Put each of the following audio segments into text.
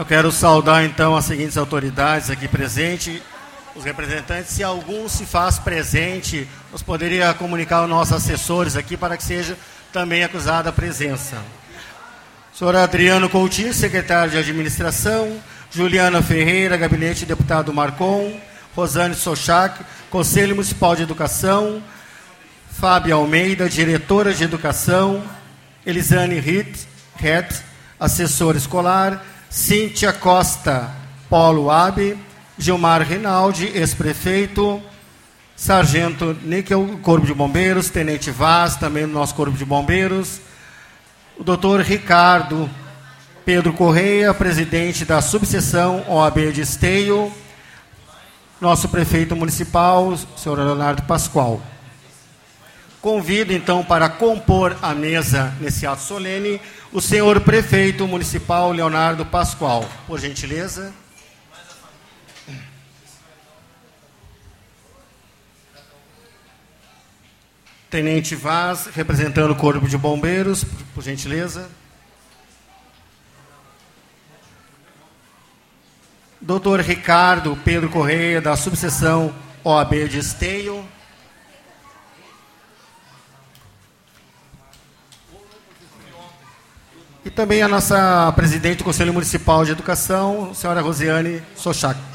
Eu quero saudar então as seguintes autoridades aqui presentes, os representantes. Se algum se faz presente, nós poderia comunicar aos nossos assessores aqui para que seja também acusada a presença. Senhor Adriano Coutinho, secretário de Administração. Juliana Ferreira, gabinete deputado Marcon. Rosane Sochak, Conselho Municipal de Educação. Fábio Almeida, diretora de Educação. Elisane Ritt, assessora escolar. Cíntia Costa, Paulo Abe. Gilmar Rinaldi, ex-prefeito. Sargento Níquel, Corpo de Bombeiros. Tenente Vaz, também do nosso Corpo de Bombeiros. O doutor Ricardo Pedro Correia, presidente da subseção OAB de Esteio. Nosso prefeito municipal, senhor Leonardo Pascoal. Convido então para compor a mesa nesse ato solene o senhor prefeito municipal Leonardo Pascoal. Por gentileza. Tenente Vaz, representando o Corpo de Bombeiros, por gentileza. Doutor Ricardo Pedro Correia, da subseção OAB de Esteio. E também a nossa presidente do Conselho Municipal de Educação, senhora Rosiane Sochak.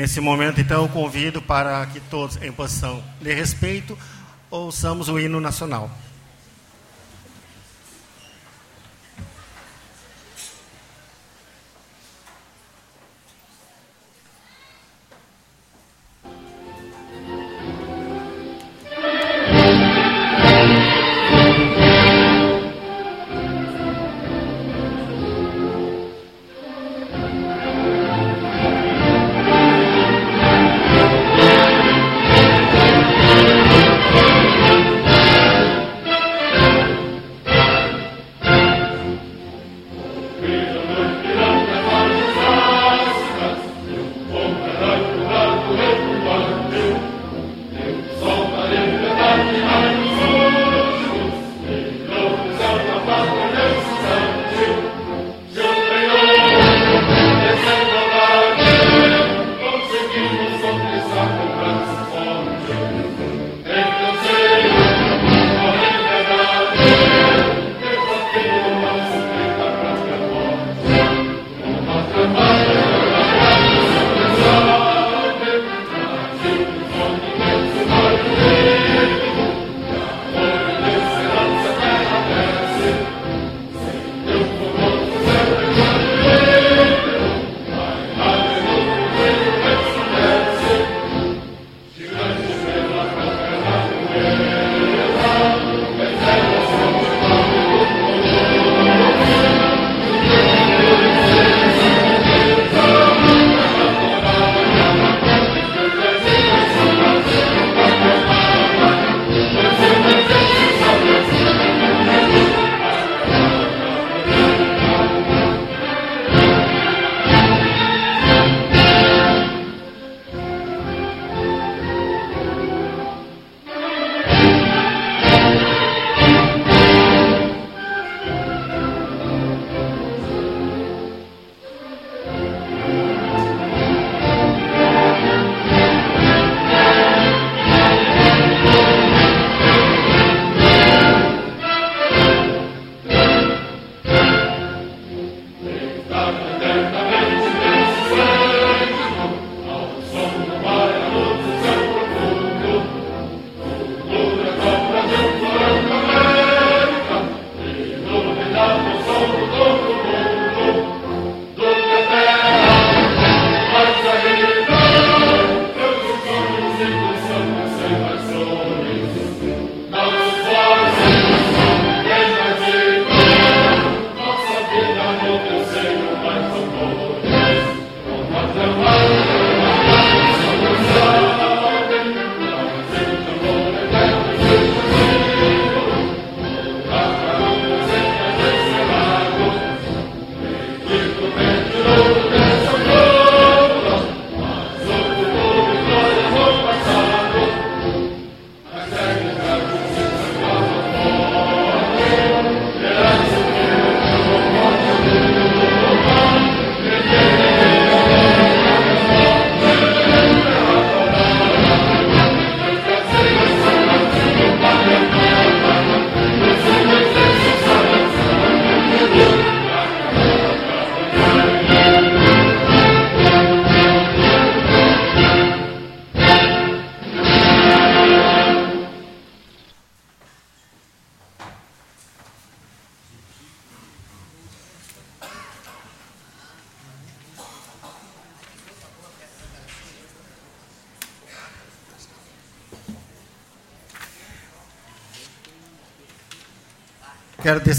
Nesse momento, então, eu convido para que todos, em posição de respeito, ouçamos o hino nacional.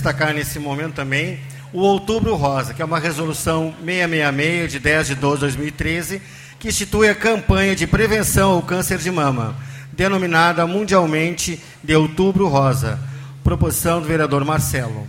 Destacar nesse momento também o Outubro Rosa, que é uma resolução 666 de 10 de 12 de 2013, que institui a campanha de prevenção ao câncer de mama, denominada mundialmente de Outubro Rosa. Proposição do vereador Marcelo.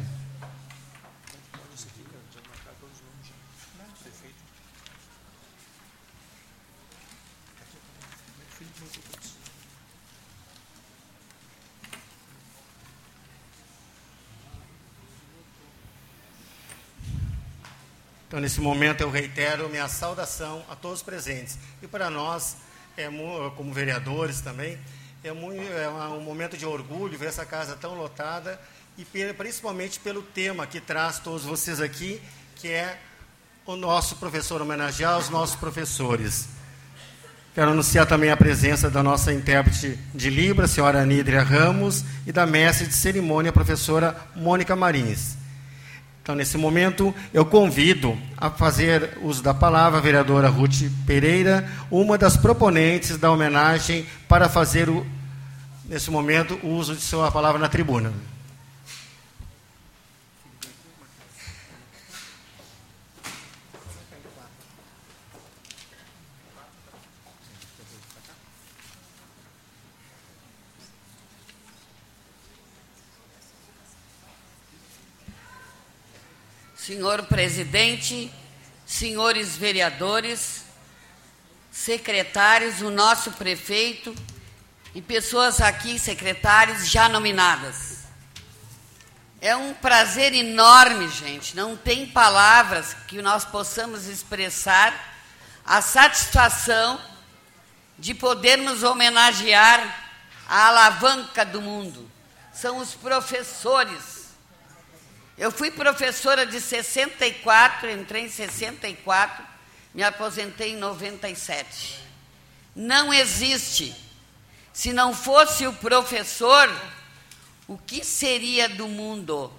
Então, nesse momento, eu reitero minha saudação a todos os presentes. E para nós, é, como vereadores também, é, muito, é um momento de orgulho ver essa casa tão lotada e principalmente pelo tema que traz todos vocês aqui, que é o nosso professor homenagear os nossos professores. Quero anunciar também a presença da nossa intérprete de Libra, senhora Anídria Ramos, e da mestre de cerimônia, professora Mônica Marins. Então, nesse momento, eu convido a fazer uso da palavra a vereadora Ruth Pereira, uma das proponentes da homenagem, para fazer, o, nesse momento, o uso de sua palavra na tribuna. Senhor presidente, senhores vereadores, secretários, o nosso prefeito e pessoas aqui, secretários já nominadas. É um prazer enorme, gente, não tem palavras que nós possamos expressar a satisfação de podermos homenagear a alavanca do mundo. São os professores eu fui professora de 64, entrei em 64, me aposentei em 97. Não existe. Se não fosse o professor, o que seria do mundo?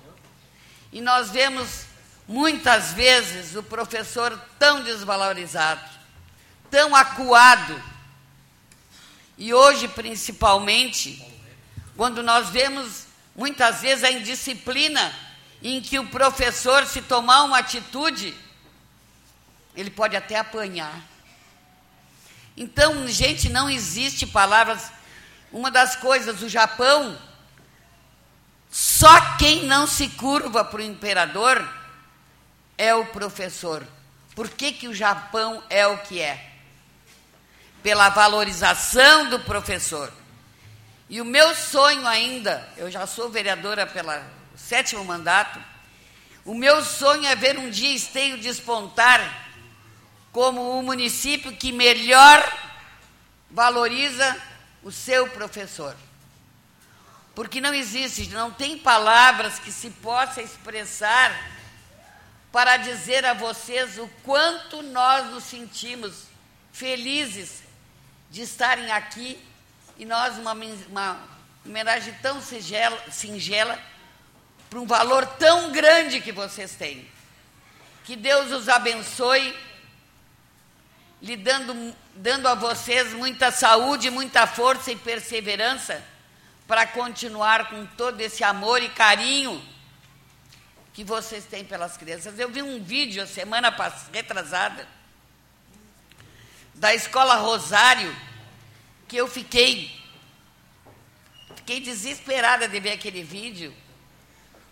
E nós vemos muitas vezes o professor tão desvalorizado, tão acuado. E hoje, principalmente, quando nós vemos muitas vezes a indisciplina em que o professor, se tomar uma atitude, ele pode até apanhar. Então, gente, não existe palavras. Uma das coisas, o Japão, só quem não se curva para o imperador é o professor. Por que, que o Japão é o que é? Pela valorização do professor. E o meu sonho ainda, eu já sou vereadora pela sétimo mandato. O meu sonho é ver um dia Esteio despontar como o município que melhor valoriza o seu professor. Porque não existe, não tem palavras que se possa expressar para dizer a vocês o quanto nós nos sentimos felizes de estarem aqui e nós uma, uma homenagem tão singela, singela para um valor tão grande que vocês têm. Que Deus os abençoe, lhe dando, dando a vocês muita saúde, muita força e perseverança para continuar com todo esse amor e carinho que vocês têm pelas crianças. Eu vi um vídeo a semana retrasada da escola Rosário que eu fiquei fiquei desesperada de ver aquele vídeo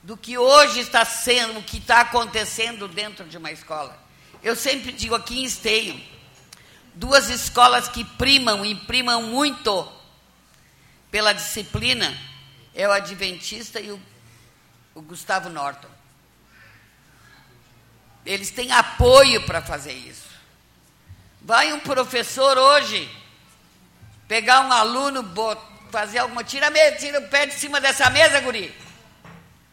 do que hoje está sendo, o que está acontecendo dentro de uma escola. Eu sempre digo aqui em Esteio, duas escolas que primam e primam muito pela disciplina é o Adventista e o, o Gustavo Norton. Eles têm apoio para fazer isso. Vai um professor hoje pegar um aluno, fazer alguma. Tira, tira o pé de cima dessa mesa, guri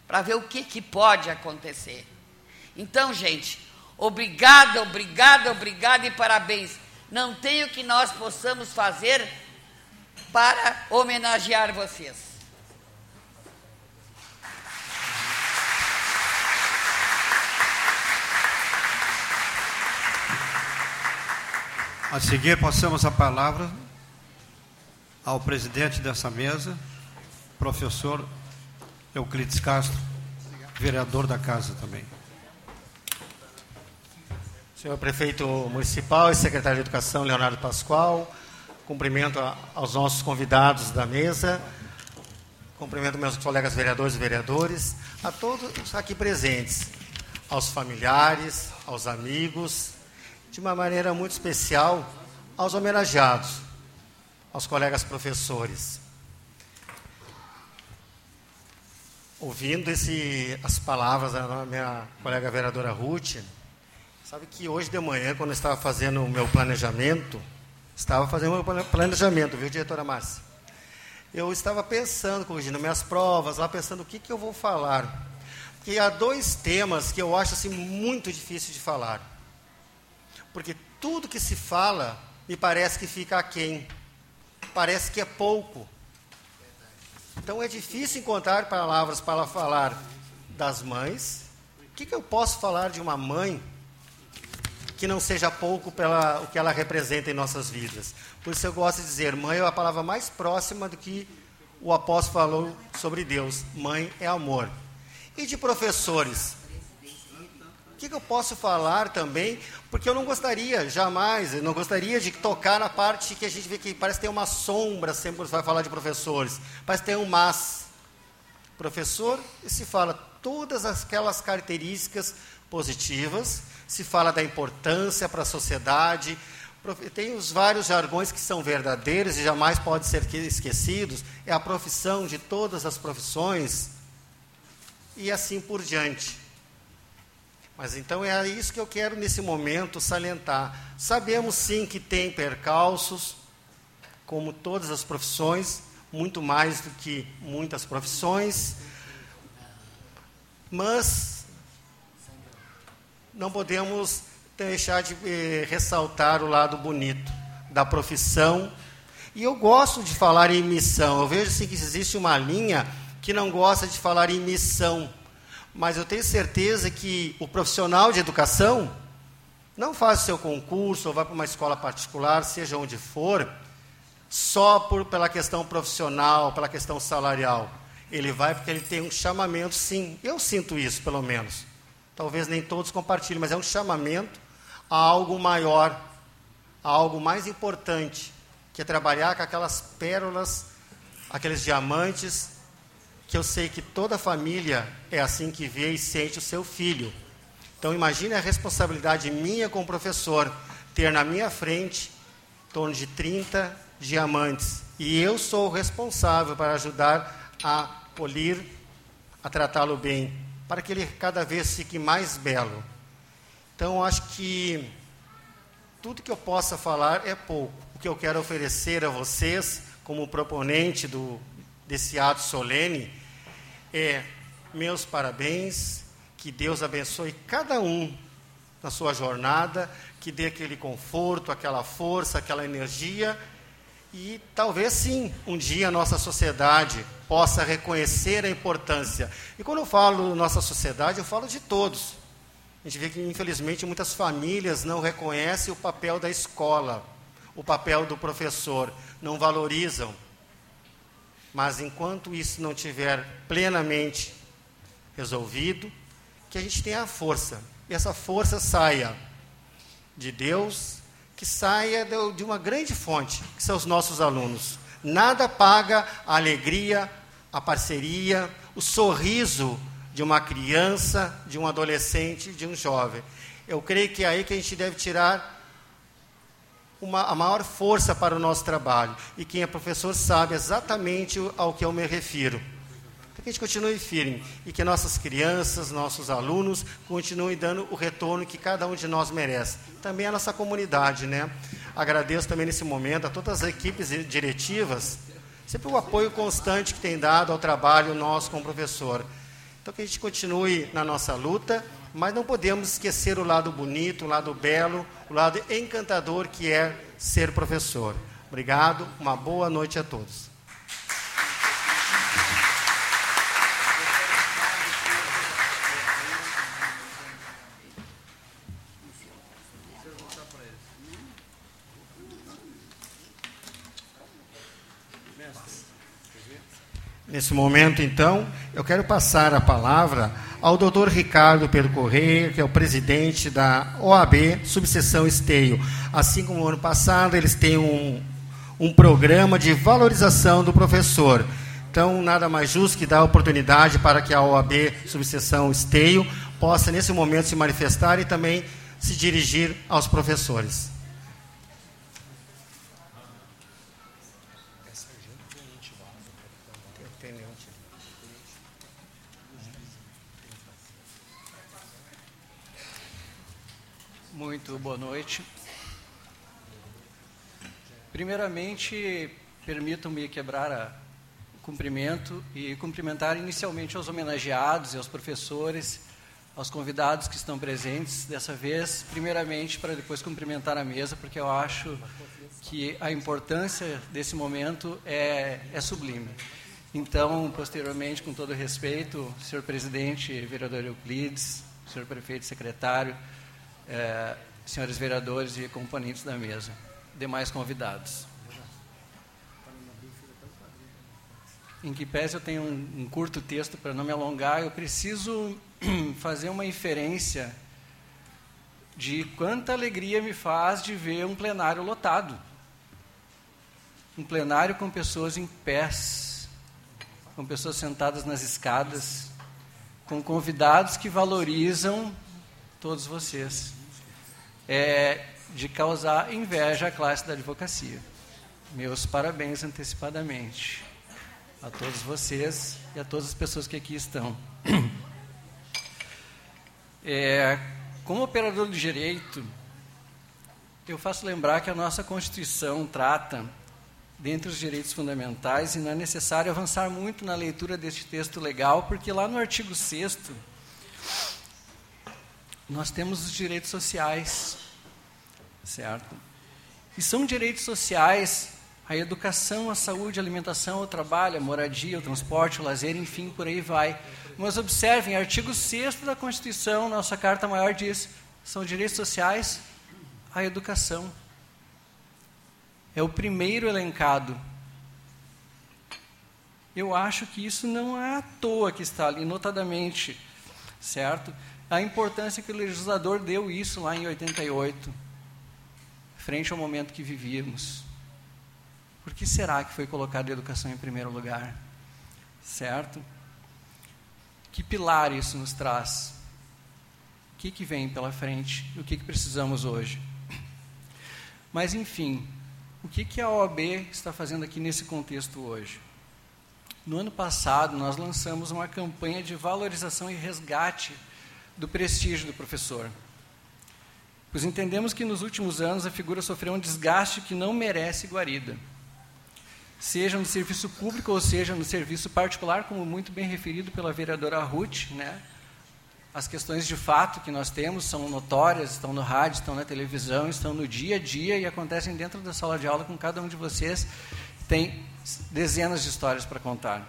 para ver o que, que pode acontecer. Então, gente, obrigada, obrigada, obrigada e parabéns. Não tem o que nós possamos fazer para homenagear vocês. A seguir, passamos a palavra ao presidente dessa mesa, professor Euclides Castro. vereador da casa também. Senhor Prefeito Municipal e Secretário de Educação, Leonardo Pascoal, cumprimento aos nossos convidados da mesa, cumprimento meus colegas vereadores e vereadores, a todos aqui presentes, aos familiares, aos amigos, de uma maneira muito especial, aos homenageados, aos colegas professores. Ouvindo esse, as palavras da minha colega vereadora Ruth, Sabe que hoje de manhã, quando eu estava fazendo o meu planejamento, estava fazendo o meu planejamento, viu, diretora Márcia? Eu estava pensando, corrigindo minhas provas, lá pensando o que, que eu vou falar. Porque há dois temas que eu acho assim muito difícil de falar. Porque tudo que se fala me parece que fica aquém. Parece que é pouco. Então é difícil encontrar palavras para falar das mães. O que, que eu posso falar de uma mãe que não seja pouco pela o que ela representa em nossas vidas. Por isso eu gosto de dizer, mãe é a palavra mais próxima do que o apóstolo falou sobre Deus. Mãe é amor. E de professores? Que, que eu posso falar também? Porque eu não gostaria, jamais, eu não gostaria de tocar na parte que a gente vê que parece ter uma sombra sempre quando vai falar de professores. Parece ter um mas. Professor, se fala todas aquelas características positivas se fala da importância para a sociedade. Tem os vários jargões que são verdadeiros e jamais podem ser esquecidos. É a profissão de todas as profissões e assim por diante. Mas então é isso que eu quero nesse momento salientar. Sabemos sim que tem percalços, como todas as profissões, muito mais do que muitas profissões, mas não podemos deixar de eh, ressaltar o lado bonito da profissão. E eu gosto de falar em missão. Eu vejo assim, que existe uma linha que não gosta de falar em missão. Mas eu tenho certeza que o profissional de educação não faz o seu concurso ou vai para uma escola particular, seja onde for, só por, pela questão profissional, pela questão salarial. Ele vai porque ele tem um chamamento, sim. Eu sinto isso, pelo menos. Talvez nem todos compartilhem, mas é um chamamento a algo maior, a algo mais importante, que é trabalhar com aquelas pérolas, aqueles diamantes, que eu sei que toda família é assim que vê e sente o seu filho. Então imagine a responsabilidade minha como professor, ter na minha frente em torno de 30 diamantes. E eu sou o responsável para ajudar a polir, a tratá-lo bem para que ele cada vez fique mais belo. Então, acho que tudo que eu possa falar é pouco. O que eu quero oferecer a vocês, como proponente do, desse ato solene, é meus parabéns, que Deus abençoe cada um na sua jornada, que dê aquele conforto, aquela força, aquela energia e talvez sim, um dia a nossa sociedade possa reconhecer a importância. E quando eu falo nossa sociedade, eu falo de todos. A gente vê que, infelizmente, muitas famílias não reconhecem o papel da escola, o papel do professor, não valorizam. Mas enquanto isso não tiver plenamente resolvido, que a gente tenha a força. E essa força saia de Deus, que saia de uma grande fonte, que são os nossos alunos. Nada paga a alegria, a parceria, o sorriso de uma criança, de um adolescente, de um jovem. Eu creio que é aí que a gente deve tirar uma, a maior força para o nosso trabalho. E quem é professor sabe exatamente ao que eu me refiro que a gente continue firme e que nossas crianças, nossos alunos continuem dando o retorno que cada um de nós merece. Também a nossa comunidade, né? Agradeço também nesse momento a todas as equipes diretivas, sempre o apoio constante que tem dado ao trabalho nosso como professor. Então que a gente continue na nossa luta, mas não podemos esquecer o lado bonito, o lado belo, o lado encantador que é ser professor. Obrigado, uma boa noite a todos. Nesse momento, então, eu quero passar a palavra ao doutor Ricardo Pedro Correia, que é o presidente da OAB, subseção Esteio. Assim como no ano passado, eles têm um, um programa de valorização do professor. Então, nada mais justo que dar oportunidade para que a OAB, subseção Esteio, possa, nesse momento, se manifestar e também se dirigir aos professores. Muito boa noite. Primeiramente, permitam-me quebrar a, o cumprimento e cumprimentar inicialmente aos homenageados e aos professores, aos convidados que estão presentes dessa vez, primeiramente para depois cumprimentar a mesa, porque eu acho que a importância desse momento é, é sublime. Então, posteriormente, com todo respeito, senhor presidente, vereador Euclides, senhor prefeito, secretário, é, senhores vereadores e componentes da mesa, demais convidados. Em que pese eu tenho um, um curto texto para não me alongar, eu preciso fazer uma inferência de quanta alegria me faz de ver um plenário lotado. Um plenário com pessoas em pés, com pessoas sentadas nas escadas, com convidados que valorizam todos vocês é, de causar inveja à classe da advocacia. Meus parabéns antecipadamente a todos vocês e a todas as pessoas que aqui estão. É, como operador de direito, eu faço lembrar que a nossa Constituição trata, dentre os direitos fundamentais, e não é necessário avançar muito na leitura deste texto legal, porque lá no artigo 6 nós temos os direitos sociais, certo? E são direitos sociais a educação, a saúde, a alimentação, o trabalho, a moradia, o transporte, o lazer, enfim, por aí vai. Mas observem, artigo 6 da Constituição, nossa Carta Maior diz, são direitos sociais a educação. É o primeiro elencado. Eu acho que isso não é à toa que está ali, notadamente, certo? A importância que o legislador deu isso lá em 88, frente ao momento que vivíamos. Por que será que foi colocada a educação em primeiro lugar? Certo? Que pilar isso nos traz? O que, que vem pela frente? O que, que precisamos hoje? Mas, enfim, o que, que a OAB está fazendo aqui nesse contexto hoje? No ano passado, nós lançamos uma campanha de valorização e resgate do prestígio do professor. Pois entendemos que nos últimos anos a figura sofreu um desgaste que não merece guarida. Seja no serviço público ou seja no serviço particular, como muito bem referido pela vereadora Ruth, né? As questões de fato que nós temos são notórias, estão no rádio, estão na televisão, estão no dia a dia e acontecem dentro da sala de aula com cada um de vocês. Tem dezenas de histórias para contar.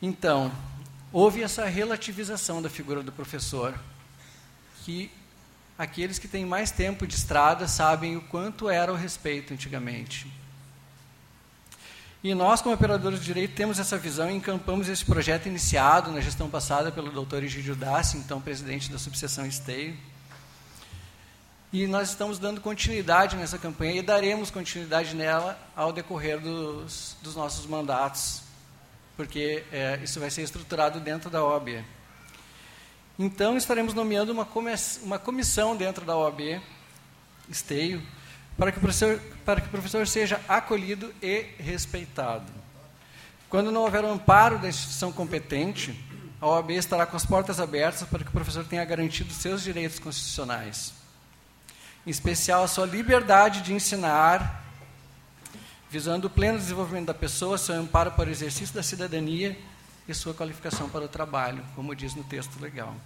Então, houve essa relativização da figura do professor, que aqueles que têm mais tempo de estrada sabem o quanto era o respeito antigamente. E nós, como operadores de direito, temos essa visão e encampamos esse projeto iniciado na gestão passada pelo Dr. Egídio Dassi, então presidente da subseção Esteio. E nós estamos dando continuidade nessa campanha e daremos continuidade nela ao decorrer dos, dos nossos mandatos porque é, isso vai ser estruturado dentro da OAB. Então, estaremos nomeando uma, uma comissão dentro da OAB, esteio, para que, o professor, para que o professor seja acolhido e respeitado. Quando não houver um amparo da instituição competente, a OAB estará com as portas abertas para que o professor tenha garantido seus direitos constitucionais. Em especial, a sua liberdade de ensinar visando o pleno desenvolvimento da pessoa, seu amparo para o exercício da cidadania e sua qualificação para o trabalho, como diz no texto legal.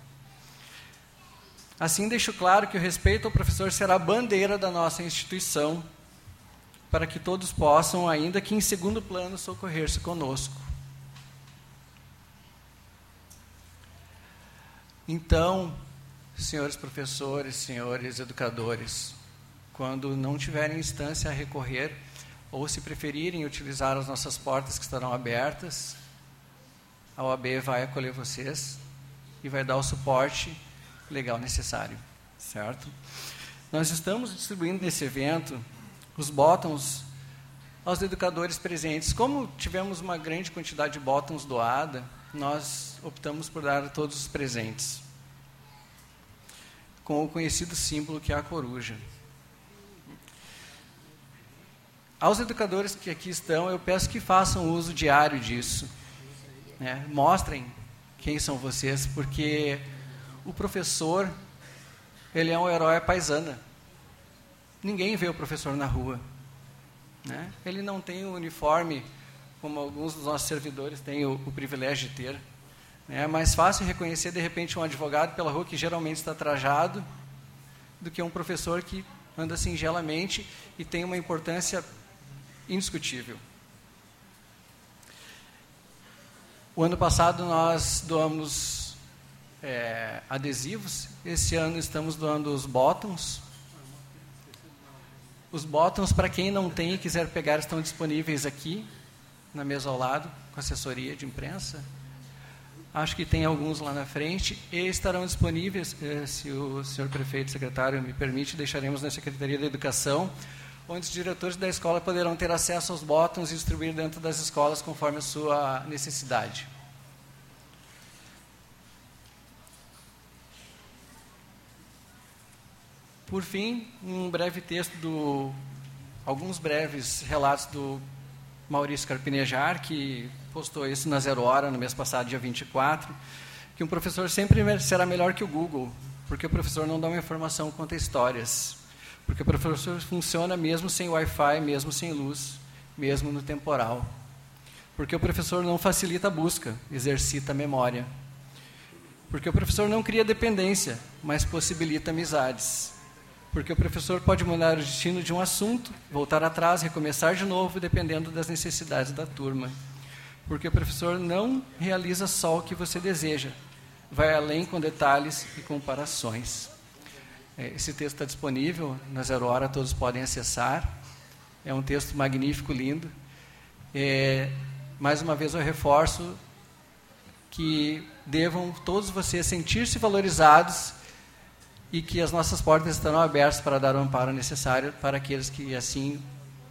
Assim, deixo claro que o respeito ao professor será a bandeira da nossa instituição, para que todos possam, ainda que em segundo plano, socorrer-se conosco. Então, senhores professores, senhores educadores, quando não tiverem instância a recorrer, ou se preferirem utilizar as nossas portas que estarão abertas, a OAB vai acolher vocês e vai dar o suporte legal necessário, certo? Nós estamos distribuindo nesse evento os botões aos educadores presentes. Como tivemos uma grande quantidade de botões doada, nós optamos por dar a todos os presentes, com o conhecido símbolo que é a coruja. Aos educadores que aqui estão, eu peço que façam uso diário disso. Né? Mostrem quem são vocês, porque o professor, ele é um herói paisana. Ninguém vê o professor na rua. Né? Ele não tem o uniforme como alguns dos nossos servidores têm o, o privilégio de ter. É mais fácil reconhecer, de repente, um advogado pela rua que geralmente está trajado do que um professor que anda singelamente e tem uma importância indiscutível. O ano passado nós doamos é, adesivos, esse ano estamos doando os bottoms. Os bottoms, para quem não tem e quiser pegar, estão disponíveis aqui, na mesa ao lado, com assessoria de imprensa. Acho que tem alguns lá na frente e estarão disponíveis, eh, se o senhor prefeito, secretário me permite, deixaremos na Secretaria da Educação onde os diretores da escola poderão ter acesso aos botões e distribuir dentro das escolas conforme a sua necessidade. Por fim, um breve texto do alguns breves relatos do Maurício Carpinejar, que postou isso na Zero Hora no mês passado, dia 24, que um professor sempre será melhor que o Google, porque o professor não dá uma informação, conta histórias. Porque o professor funciona mesmo sem Wi-Fi, mesmo sem luz, mesmo no temporal. Porque o professor não facilita a busca, exercita a memória. Porque o professor não cria dependência, mas possibilita amizades. Porque o professor pode mudar o destino de um assunto, voltar atrás, recomeçar de novo, dependendo das necessidades da turma. Porque o professor não realiza só o que você deseja, vai além com detalhes e comparações. É, esse texto está disponível na Zero Hora, todos podem acessar. É um texto magnífico, lindo. É, mais uma vez eu reforço que devam todos vocês sentir-se valorizados e que as nossas portas estarão abertas para dar o amparo necessário para aqueles que assim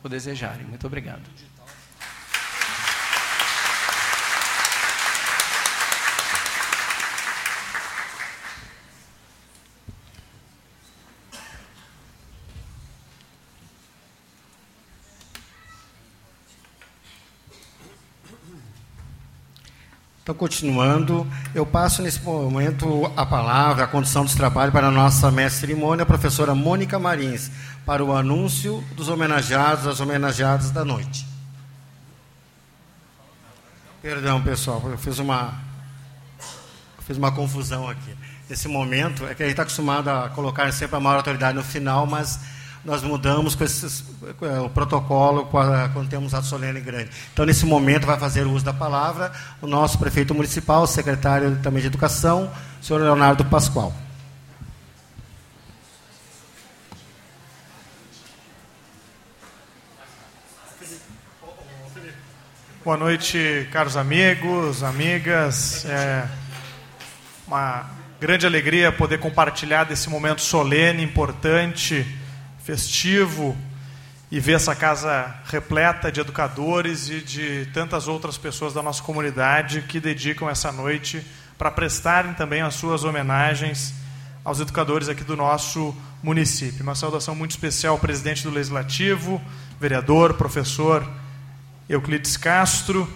o desejarem. Muito obrigado. Então, continuando, eu passo nesse momento a palavra, a condição dos trabalhos para a nossa mestre cerimônia, a professora Mônica Marins, para o anúncio dos homenageados, das homenageadas da noite. Perdão, pessoal, eu fiz uma, eu fiz uma confusão aqui. Nesse momento, é que a gente está acostumado a colocar sempre a maior autoridade no final, mas nós mudamos com esses, é, o protocolo quando temos ato solene grande. Então, nesse momento, vai fazer o uso da palavra o nosso prefeito municipal, secretário também de Educação, senhor Leonardo Pascoal. Boa noite, caros amigos, amigas. É uma grande alegria poder compartilhar desse momento solene, importante festivo e ver essa casa repleta de educadores e de tantas outras pessoas da nossa comunidade que dedicam essa noite para prestarem também as suas homenagens aos educadores aqui do nosso município. Uma saudação muito especial ao presidente do Legislativo, vereador, professor Euclides Castro,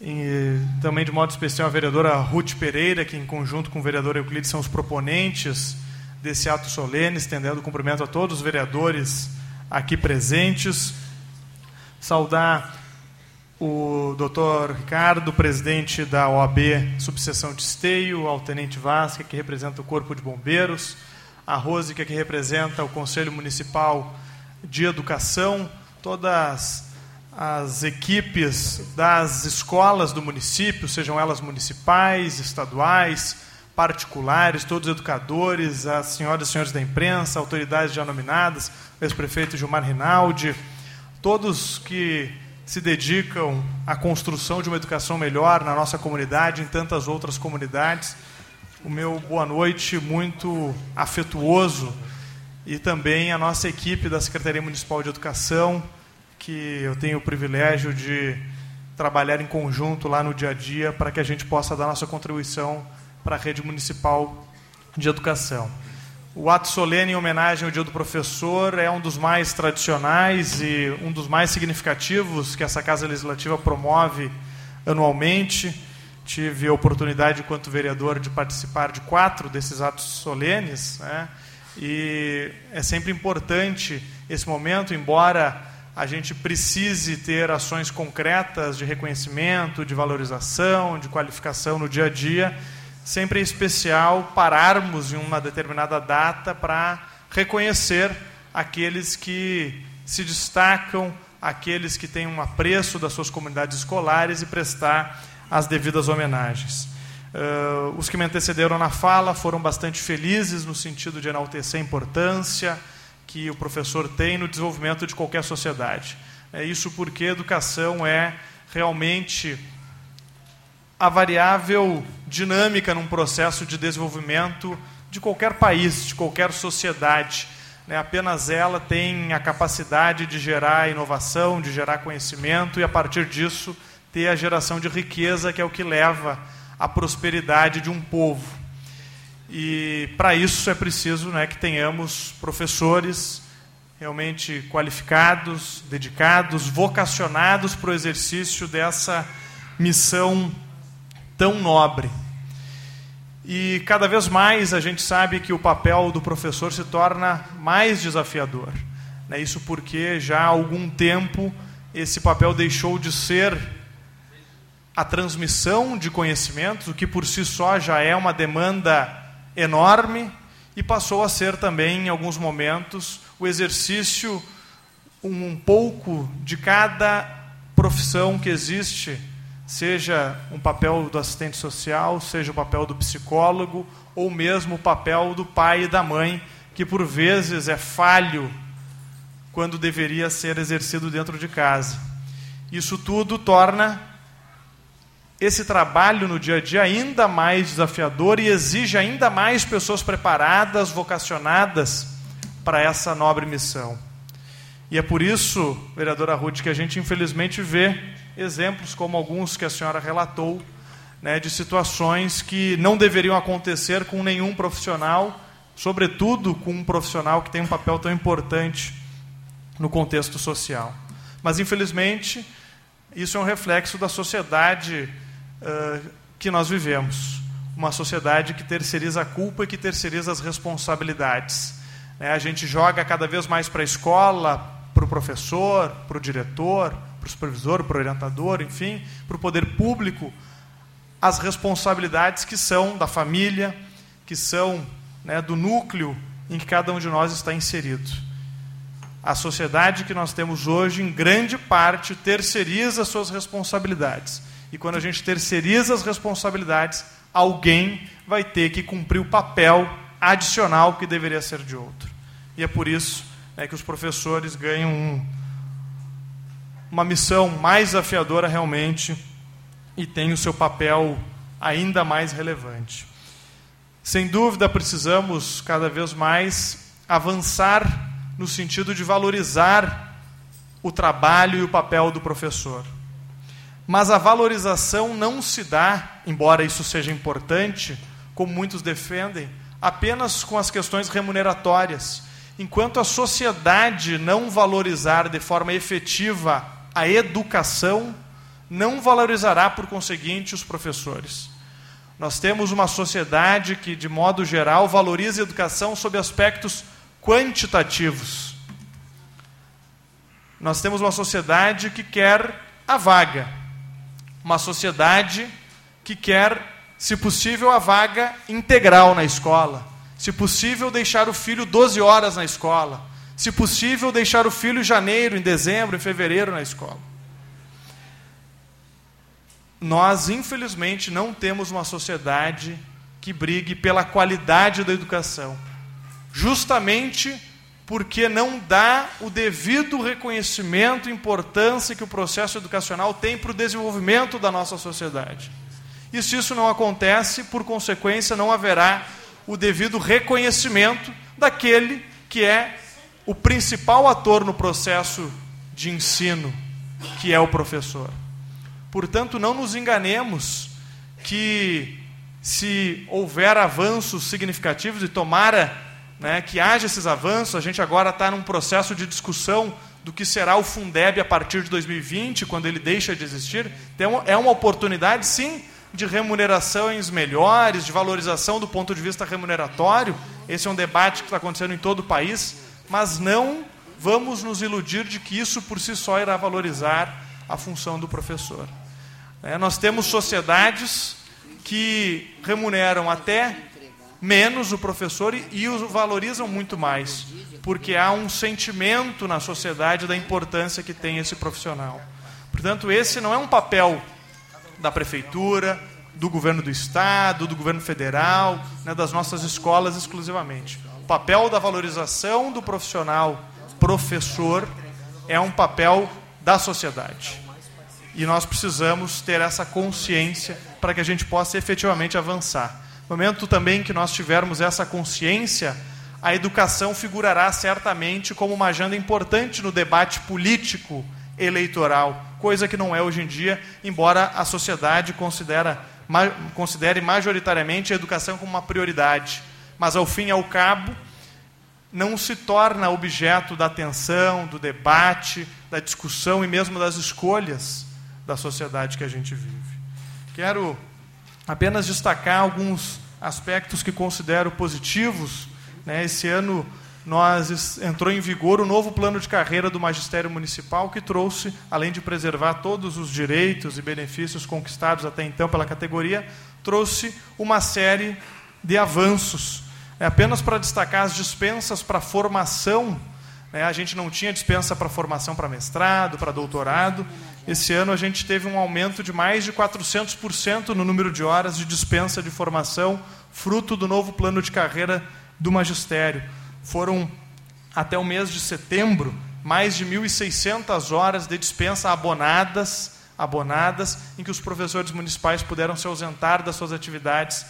e também de modo especial a vereadora Ruth Pereira, que em conjunto com o vereador Euclides são os proponentes desse ato solene, estendendo o cumprimento a todos os vereadores aqui presentes. Saudar o doutor Ricardo, presidente da OAB Subseção de Esteio, ao tenente Vasca, que representa o Corpo de Bombeiros, a Rose, que representa o Conselho Municipal de Educação, todas as equipes das escolas do município, sejam elas municipais, estaduais, particulares, todos os educadores, as senhoras e senhores da imprensa, autoridades já nominadas, ex-prefeito Gilmar Rinaldi, todos que se dedicam à construção de uma educação melhor na nossa comunidade, em tantas outras comunidades. O meu boa noite muito afetuoso e também a nossa equipe da Secretaria Municipal de Educação, que eu tenho o privilégio de trabalhar em conjunto lá no dia a dia para que a gente possa dar nossa contribuição para a rede municipal de educação. O ato solene em homenagem ao Dia do Professor é um dos mais tradicionais e um dos mais significativos que essa Casa Legislativa promove anualmente. Tive a oportunidade, enquanto vereador, de participar de quatro desses atos solenes. Né? E é sempre importante esse momento, embora a gente precise ter ações concretas de reconhecimento, de valorização, de qualificação no dia a dia sempre é especial pararmos em uma determinada data para reconhecer aqueles que se destacam, aqueles que têm um apreço das suas comunidades escolares e prestar as devidas homenagens. Uh, os que me antecederam na fala foram bastante felizes no sentido de enaltecer a importância que o professor tem no desenvolvimento de qualquer sociedade. É isso porque educação é realmente a variável dinâmica num processo de desenvolvimento de qualquer país, de qualquer sociedade. Né? Apenas ela tem a capacidade de gerar inovação, de gerar conhecimento e, a partir disso, ter a geração de riqueza, que é o que leva à prosperidade de um povo. E, para isso, é preciso né, que tenhamos professores realmente qualificados, dedicados, vocacionados para o exercício dessa missão tão nobre. E cada vez mais a gente sabe que o papel do professor se torna mais desafiador. Né? Isso porque já há algum tempo esse papel deixou de ser a transmissão de conhecimentos, o que por si só já é uma demanda enorme, e passou a ser também, em alguns momentos, o exercício um pouco de cada profissão que existe seja um papel do assistente social, seja o papel do psicólogo, ou mesmo o papel do pai e da mãe, que por vezes é falho quando deveria ser exercido dentro de casa. Isso tudo torna esse trabalho no dia a dia ainda mais desafiador e exige ainda mais pessoas preparadas, vocacionadas para essa nobre missão. E é por isso, vereadora Ruth, que a gente infelizmente vê exemplos como alguns que a senhora relatou, né, de situações que não deveriam acontecer com nenhum profissional, sobretudo com um profissional que tem um papel tão importante no contexto social. Mas, infelizmente, isso é um reflexo da sociedade uh, que nós vivemos. Uma sociedade que terceiriza a culpa e que terceiriza as responsabilidades. Né? A gente joga cada vez mais para a escola, para o professor, para o diretor, para o supervisor, para o orientador, enfim, para o poder público, as responsabilidades que são da família, que são né, do núcleo em que cada um de nós está inserido. A sociedade que nós temos hoje, em grande parte, terceiriza suas responsabilidades. E quando a gente terceiriza as responsabilidades, alguém vai ter que cumprir o papel adicional que deveria ser de outro. E é por isso né, que os professores ganham um uma missão mais desafiadora realmente e tem o seu papel ainda mais relevante. Sem dúvida, precisamos cada vez mais avançar no sentido de valorizar o trabalho e o papel do professor. Mas a valorização não se dá, embora isso seja importante, como muitos defendem, apenas com as questões remuneratórias. Enquanto a sociedade não valorizar de forma efetiva a educação não valorizará, por conseguinte, os professores. Nós temos uma sociedade que, de modo geral, valoriza a educação sob aspectos quantitativos. Nós temos uma sociedade que quer a vaga, uma sociedade que quer, se possível, a vaga integral na escola, se possível, deixar o filho 12 horas na escola, se possível, deixar o filho em janeiro, em dezembro, em fevereiro na escola. Nós, infelizmente, não temos uma sociedade que brigue pela qualidade da educação, justamente porque não dá o devido reconhecimento e importância que o processo educacional tem para o desenvolvimento da nossa sociedade. E se isso não acontece, por consequência, não haverá o devido reconhecimento daquele que é o principal ator no processo de ensino, que é o professor. Portanto, não nos enganemos que se houver avanços significativos e tomara né, que haja esses avanços. A gente agora está num processo de discussão do que será o Fundeb a partir de 2020, quando ele deixa de existir. Então, é uma oportunidade, sim, de remunerações melhores, de valorização do ponto de vista remuneratório. Esse é um debate que está acontecendo em todo o país, mas não vamos nos iludir de que isso por si só irá valorizar a função do professor. É, nós temos sociedades que remuneram até menos o professor e, e o valorizam muito mais, porque há um sentimento na sociedade da importância que tem esse profissional. Portanto, esse não é um papel da prefeitura, do governo do estado, do governo federal, né, das nossas escolas exclusivamente. Papel da valorização do profissional professor é um papel da sociedade. E nós precisamos ter essa consciência para que a gente possa efetivamente avançar. No momento também que nós tivermos essa consciência, a educação figurará certamente como uma agenda importante no debate político eleitoral, coisa que não é hoje em dia, embora a sociedade considere majoritariamente a educação como uma prioridade. Mas, ao fim e ao cabo, não se torna objeto da atenção, do debate, da discussão e mesmo das escolhas da sociedade que a gente vive. Quero apenas destacar alguns aspectos que considero positivos. Né? Esse ano nós entrou em vigor o novo plano de carreira do magistério municipal que trouxe, além de preservar todos os direitos e benefícios conquistados até então pela categoria, trouxe uma série de avanços. É apenas para destacar as dispensas para formação né? A gente não tinha dispensa para formação para mestrado, para doutorado. Esse ano a gente teve um aumento de mais de 400% no número de horas de dispensa de formação, fruto do novo plano de carreira do magistério. Foram, até o mês de setembro, mais de 1.600 horas de dispensa abonadas, abonadas, em que os professores municipais puderam se ausentar das suas atividades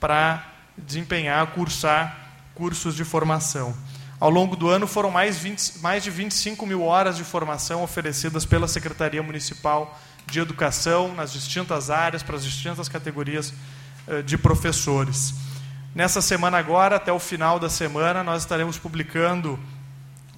para desempenhar, cursar cursos de formação. Ao longo do ano, foram mais, 20, mais de 25 mil horas de formação oferecidas pela Secretaria Municipal de Educação nas distintas áreas, para as distintas categorias eh, de professores. Nessa semana agora, até o final da semana, nós estaremos publicando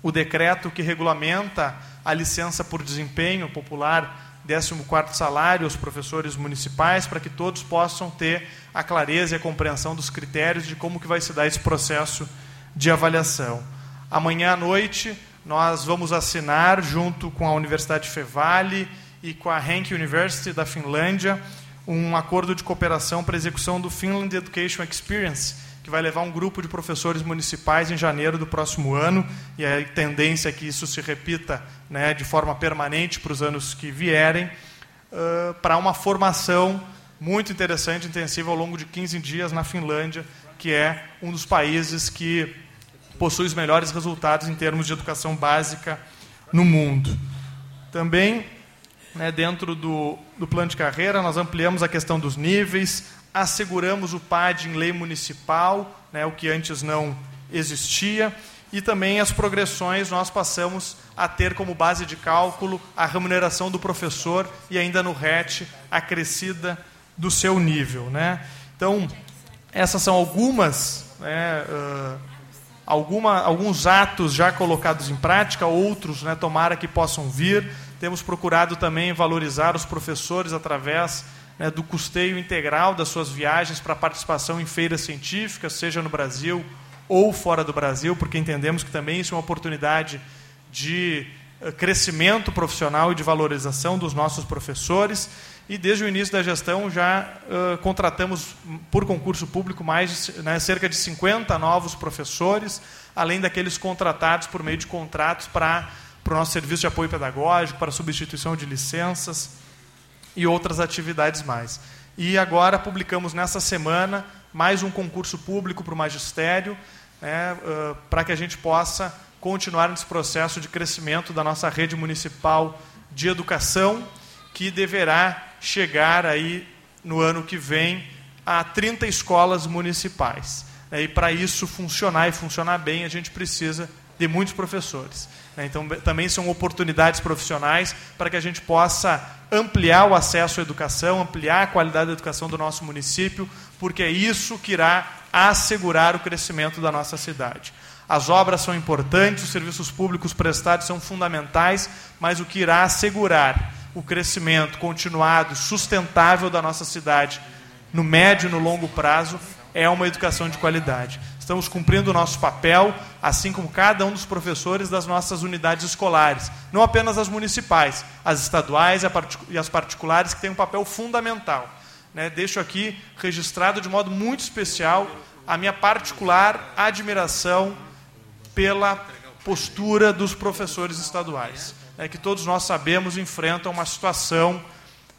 o decreto que regulamenta a licença por desempenho popular 14º salário aos professores municipais, para que todos possam ter a clareza e a compreensão dos critérios de como que vai se dar esse processo de avaliação. Amanhã à noite nós vamos assinar, junto com a Universidade Fevale e com a Henk University da Finlândia, um acordo de cooperação para a execução do Finland Education Experience, que vai levar um grupo de professores municipais em janeiro do próximo ano, e a tendência é que isso se repita né, de forma permanente para os anos que vierem, uh, para uma formação muito interessante, intensiva, ao longo de 15 dias na Finlândia, que é um dos países que possui os melhores resultados em termos de educação básica no mundo. Também, né, dentro do, do plano de carreira, nós ampliamos a questão dos níveis, asseguramos o PAD em lei municipal, né, o que antes não existia, e também as progressões nós passamos a ter como base de cálculo a remuneração do professor e ainda no RET a crescida do seu nível. Né? Então, essas são algumas né, uh, alguma, alguns atos já colocados em prática, outros, né, tomara que possam vir. Temos procurado também valorizar os professores através né, do custeio integral das suas viagens para participação em feiras científicas, seja no Brasil ou fora do Brasil, porque entendemos que também isso é uma oportunidade de eh, crescimento profissional e de valorização dos nossos professores. E desde o início da gestão já uh, contratamos por concurso público mais né, cerca de 50 novos professores, além daqueles contratados por meio de contratos para o nosso serviço de apoio pedagógico, para substituição de licenças e outras atividades mais. E agora publicamos nessa semana mais um concurso público para o magistério, né, uh, para que a gente possa continuar nesse processo de crescimento da nossa rede municipal de educação, que deverá chegar aí no ano que vem a 30 escolas municipais. E para isso funcionar e funcionar bem, a gente precisa de muitos professores. Né? Então, também são oportunidades profissionais para que a gente possa ampliar o acesso à educação, ampliar a qualidade da educação do nosso município, porque é isso que irá assegurar o crescimento da nossa cidade. As obras são importantes, os serviços públicos prestados são fundamentais, mas o que irá assegurar o crescimento continuado, sustentável da nossa cidade no médio e no longo prazo é uma educação de qualidade. Estamos cumprindo o nosso papel, assim como cada um dos professores das nossas unidades escolares, não apenas as municipais, as estaduais e as particulares, que têm um papel fundamental. Né? Deixo aqui registrado de modo muito especial a minha particular admiração pela postura dos professores estaduais, né? que todos nós sabemos enfrentam uma situação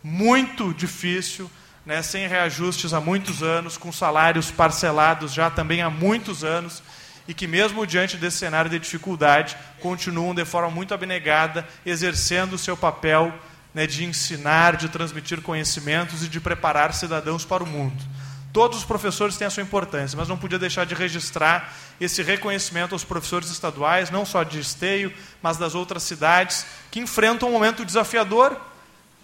muito difícil né, sem reajustes há muitos anos, com salários parcelados já também há muitos anos, e que, mesmo diante desse cenário de dificuldade, continuam de forma muito abnegada, exercendo o seu papel né, de ensinar, de transmitir conhecimentos e de preparar cidadãos para o mundo. Todos os professores têm a sua importância, mas não podia deixar de registrar esse reconhecimento aos professores estaduais, não só de Esteio, mas das outras cidades, que enfrentam um momento desafiador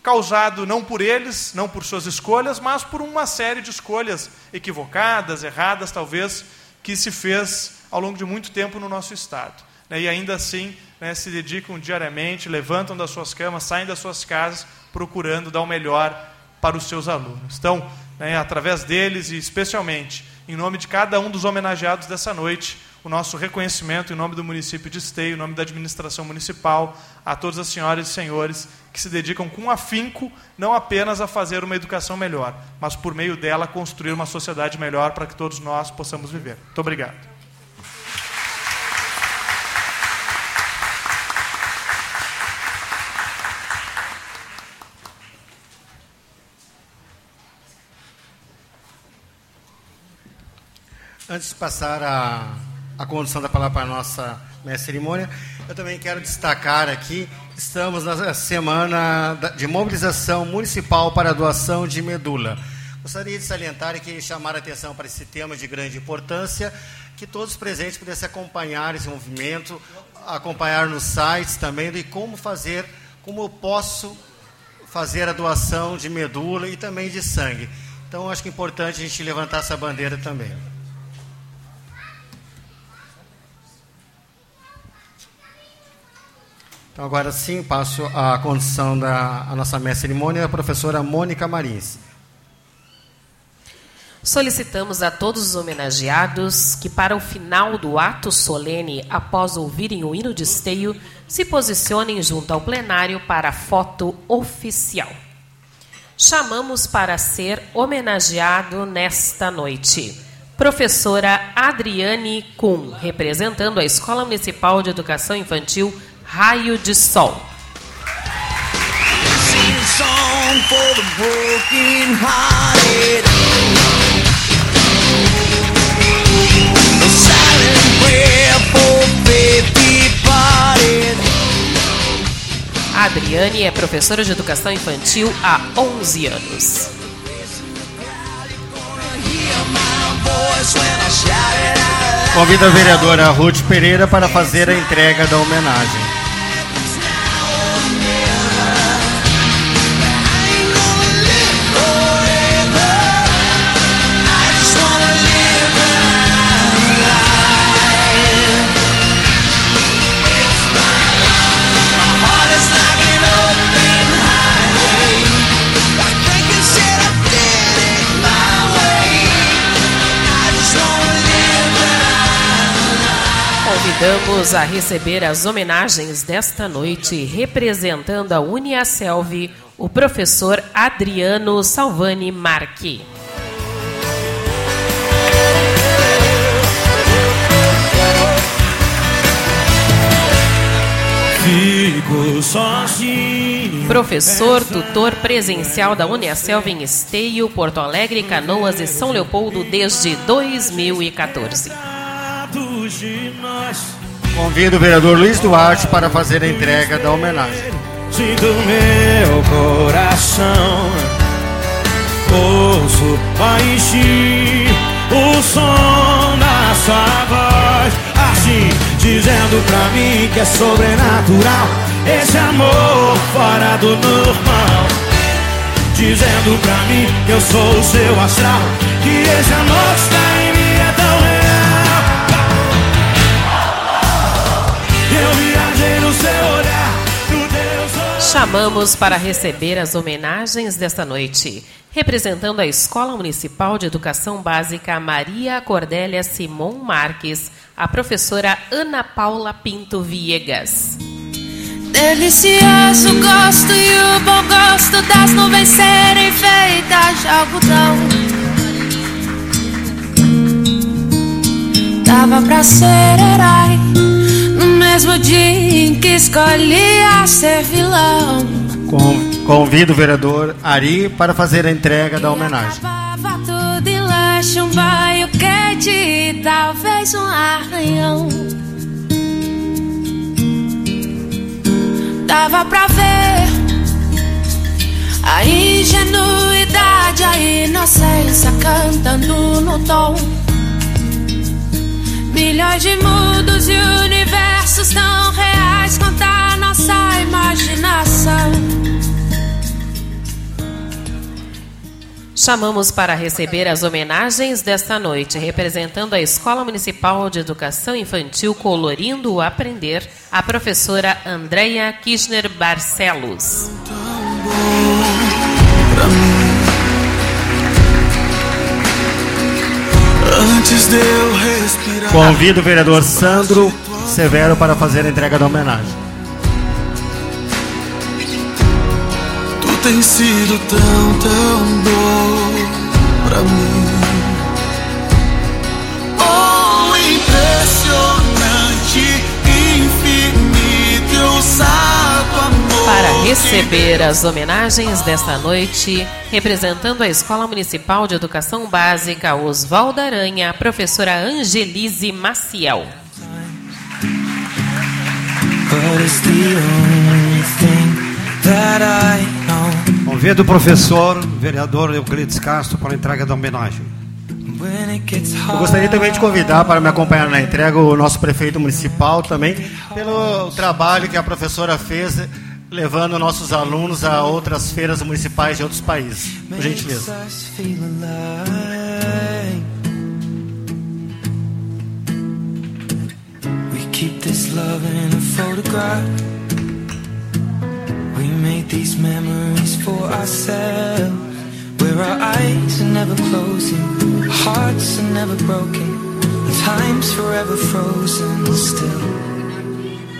causado não por eles, não por suas escolhas, mas por uma série de escolhas equivocadas, erradas, talvez, que se fez ao longo de muito tempo no nosso Estado. Né, e ainda assim né, se dedicam diariamente, levantam das suas camas, saem das suas casas, procurando dar o melhor para os seus alunos. Então, né, através deles e especialmente em nome de cada um dos homenageados dessa noite, o nosso reconhecimento em nome do município de Esteio, em nome da administração municipal, a todas as senhoras e senhores que se dedicam com afinco não apenas a fazer uma educação melhor, mas por meio dela construir uma sociedade melhor para que todos nós possamos viver. Muito obrigado. Antes de passar a a condução da palavra para a nossa mestre cerimônia, eu também quero destacar aqui, estamos na semana de mobilização municipal para a doação de medula. Gostaria de salientar e chamar a atenção para esse tema de grande importância, que todos os presentes pudessem acompanhar esse movimento, acompanhar nos sites também de como fazer, como eu posso fazer a doação de medula e também de sangue. Então, acho que é importante a gente levantar essa bandeira também. Então, agora sim, passo a condição da nossa mestre cerimônia, a professora Mônica Marins. Solicitamos a todos os homenageados que, para o final do ato solene, após ouvirem o hino de esteio, se posicionem junto ao plenário para a foto oficial. Chamamos para ser homenageado nesta noite. Professora Adriane Kuhn, representando a Escola Municipal de Educação Infantil Raio de Sol. A Adriane é professora de educação infantil há 11 anos. Convido a vereadora Ruth Pereira para fazer a entrega da homenagem. Convidamos a receber as homenagens desta noite, representando a Uniaselv, o professor Adriano Salvani Marchi. Fico sozinho. Professor, tutor presencial da Uniaselv em Esteio, Porto Alegre, Canoas e São Leopoldo desde 2014 de nós. Convido o vereador Luiz Duarte para fazer a entrega da homenagem. do meu coração Ouço encher o som da sua voz. Assim, dizendo pra mim que é sobrenatural Esse amor fora do normal. Dizendo pra mim que eu sou o seu astral Que esse amor está em mim é tão Chamamos para receber as homenagens desta noite. Representando a Escola Municipal de Educação Básica Maria Cordélia Simon Marques, a professora Ana Paula Pinto Viegas. Delicioso gosto e o bom gosto das nuvens serem feitas de algodão. Dava pra ser herói mesmo dia em que escolhia ser vilão. Convido o vereador Ari para fazer a entrega da homenagem. Acabava tudo em lanche, um banho quente e talvez um arranhão. Dava pra ver a ingenuidade, a inocência cantando no tom. Milhões de mundos e universos tão reais quanto a nossa imaginação. Chamamos para receber as homenagens desta noite, representando a Escola Municipal de Educação Infantil Colorindo o Aprender, a professora Andreia Kirchner Barcelos. Antes de eu respirar Convido o vereador Sandro Severo para fazer a entrega da homenagem. Tu tens sido tão, tão bom pra mim Oh, impressionante, infinito Eu saco amor Para receber as homenagens desta noite, representando a Escola Municipal de Educação Básica Oswaldo Aranha, a professora Angelise Maciel. Convido o professor, vereador Euclides Castro, para a entrega da homenagem. Eu gostaria também de convidar para me acompanhar na entrega o nosso prefeito municipal também, pelo trabalho que a professora fez levando nossos alunos a outras feiras municipais de outros países. Por gentileza. Keep this love in a photograph. We made these memories for ourselves. Where our eyes are never closing, hearts are never broken, time's forever frozen still.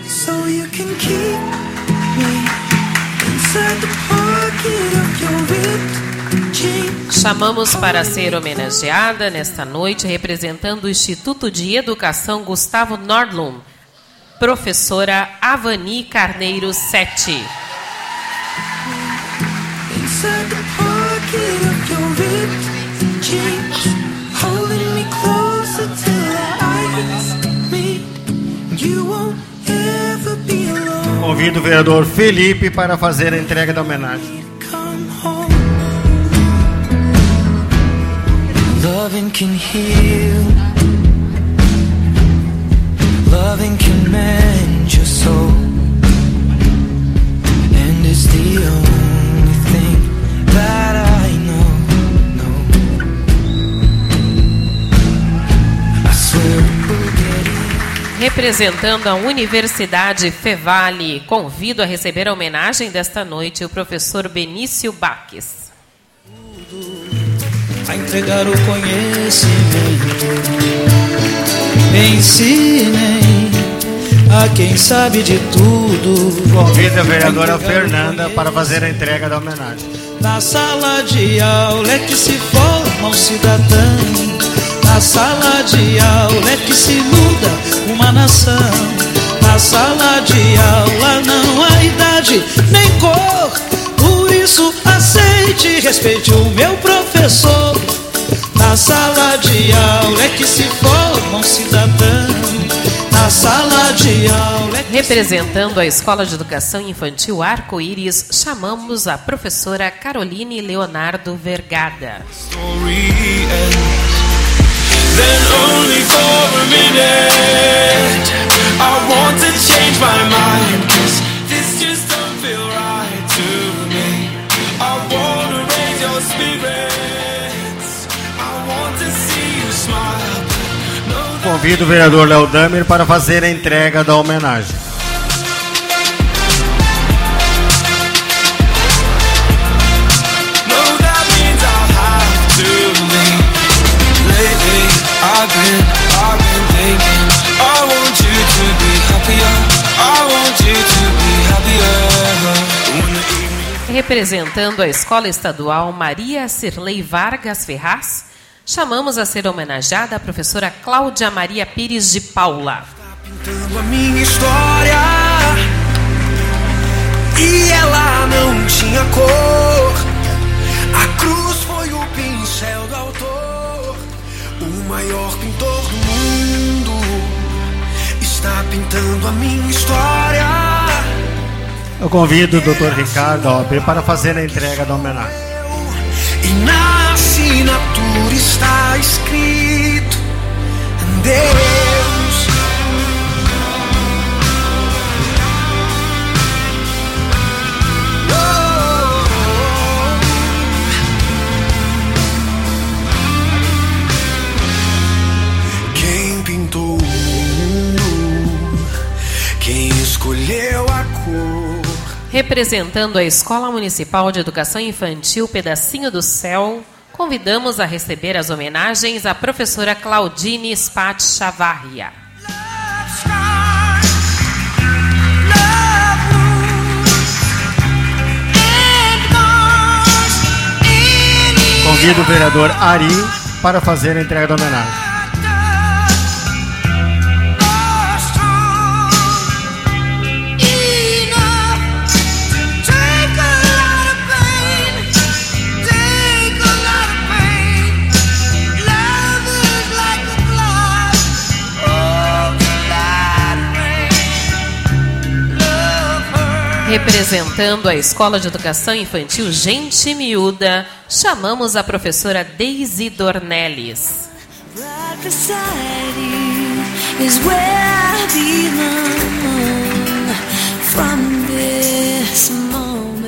So you can keep me inside the pocket of your ripped. Chamamos para ser homenageada nesta noite, representando o Instituto de Educação Gustavo Nordlund, professora Avani Carneiro Sete. Convido o vereador Felipe para fazer a entrega da homenagem. Loving can heal. Loving can mend your soul. And it's the only thing that I know. know. I swear we'll get it. Representando a Universidade Fevale, convido a receber a homenagem desta noite o professor Benício Baques. a entregar o conhecimento. Ensinem a quem sabe de tudo. Convido a vereadora Fernanda para fazer a entrega da homenagem. Na sala de aula é que se forma um cidadão. Na sala de aula é que se muda uma nação. Na sala de aula não há idade nem cor. Por isso aceite e respeite o meu professor. Na sala de aula é que se forma um cidadão. Na sala de aula é que Representando a Escola de Educação Infantil Arco-Íris, chamamos a professora Caroline Leonardo Vergada. story ends. Then only for a minute I want to change my mind Convido o vereador Léo Damer para fazer a entrega da homenagem. Representando a Escola Estadual Maria Cirlei Vargas Ferraz, chamamos a ser homenageada a professora Cláudia Maria Pires de Paula. pintando a minha história. E ela não tinha cor. A cruz foi o pincel do autor. O maior pintor do mundo está pintando a minha história. Eu convido o Dr. Ricardo OB para fazer a entrega da homenagem. E na assinatura está escrito Deus. Representando a Escola Municipal de Educação Infantil Pedacinho do Céu, convidamos a receber as homenagens à professora Claudine Spat Chavarria. Convido o vereador Ari para fazer a entrega da homenagem. Representando a Escola de Educação Infantil Gente Miúda, chamamos a professora Daisy Dornelles.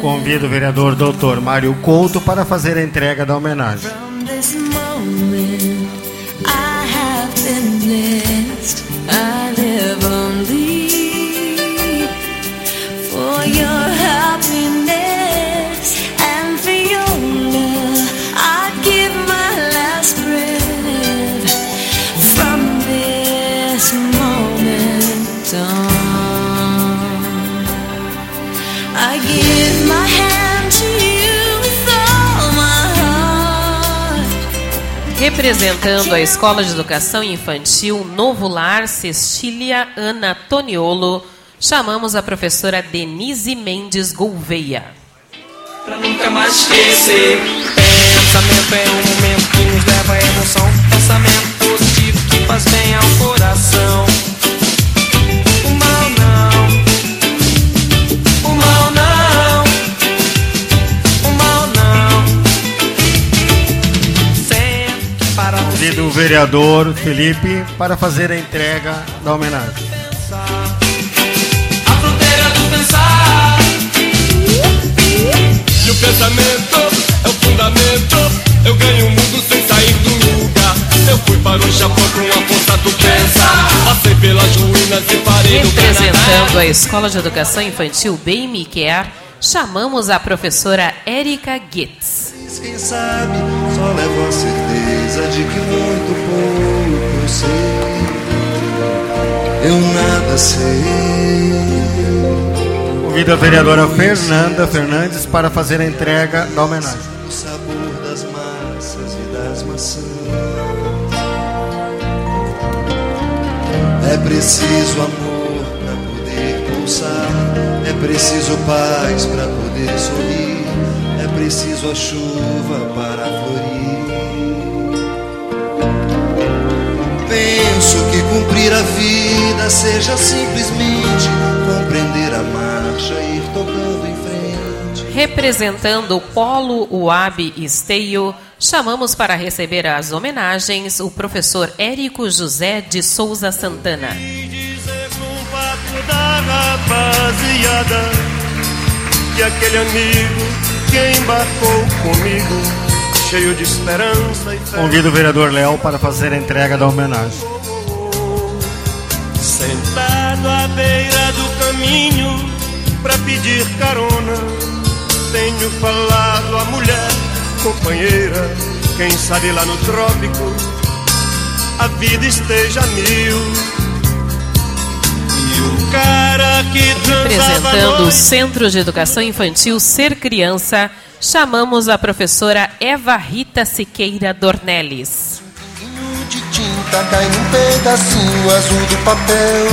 Convido o vereador Dr. Mário Couto para fazer a entrega da homenagem. Representando a Escola de Educação Infantil Novo Lar Cecília Ana Toniolo, chamamos a professora Denise Mendes Gouveia. pra nunca mais esquecer. Pensamento é um momento que nos leva à emoção. Pensamento positivo que faz bem ao coração. Convido o vereador Felipe para fazer a entrega da homenagem. a fronteira do pensar. E o pensamento é o fundamento. Eu ganho o mundo sem sair do lugar. Eu fui para o Japão com a força do pensar. Passei pelas ruínas e parei Representando a Escola de Educação Infantil Bem Me Quer, chamamos a professora Érica Gitz. Quem sabe só levo a certeza de que Eu nada sei. Convido a vereadora Fernanda Fernandes para fazer a entrega da homenagem. O sabor das massas e das maçãs. É preciso amor para poder pulsar. É preciso paz para poder sorrir. É preciso a chuva para florir. Com Cumprir a vida seja simplesmente compreender a marcha e ir tocando em frente. Representando o Polo UAB Esteio, chamamos para receber as homenagens o professor Érico José de Souza Santana. da rapaziada que aquele amigo que embarcou comigo, cheio de esperança e fé. Convido o vereador Léo para fazer a entrega da homenagem. Sentado à beira do caminho pra pedir carona, tenho falado à mulher, companheira, quem sabe lá no trópico a vida esteja a mil. E o cara que transava à Representando o Centro de Educação Infantil Ser Criança, chamamos a professora Eva Rita Siqueira Dornelles. De tinta cai num pedacinho azul do papel.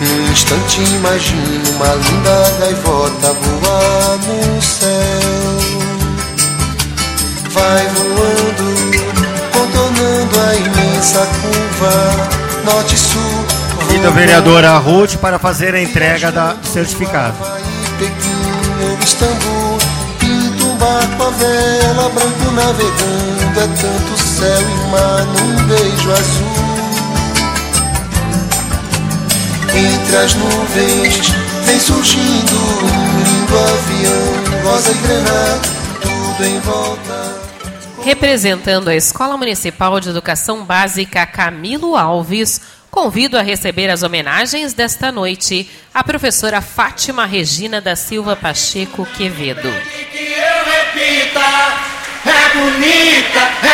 Num instante imagino uma linda gaivota voar no céu. Vai voando, contornando a imensa curva norte e sul. Convido a vereadora Ruth para fazer a entrega da do certificado. Pequim Istambul, um barco a vela, branco navegando, é tanto céu e mar num beijo azul. Entre as nuvens vem surgindo um lindo avião, rosa e grená, tudo em volta. Representando a Escola Municipal de Educação Básica Camilo Alves, convido a receber as homenagens desta noite a professora Fátima Regina da Silva Pacheco Quevedo. é bonita, é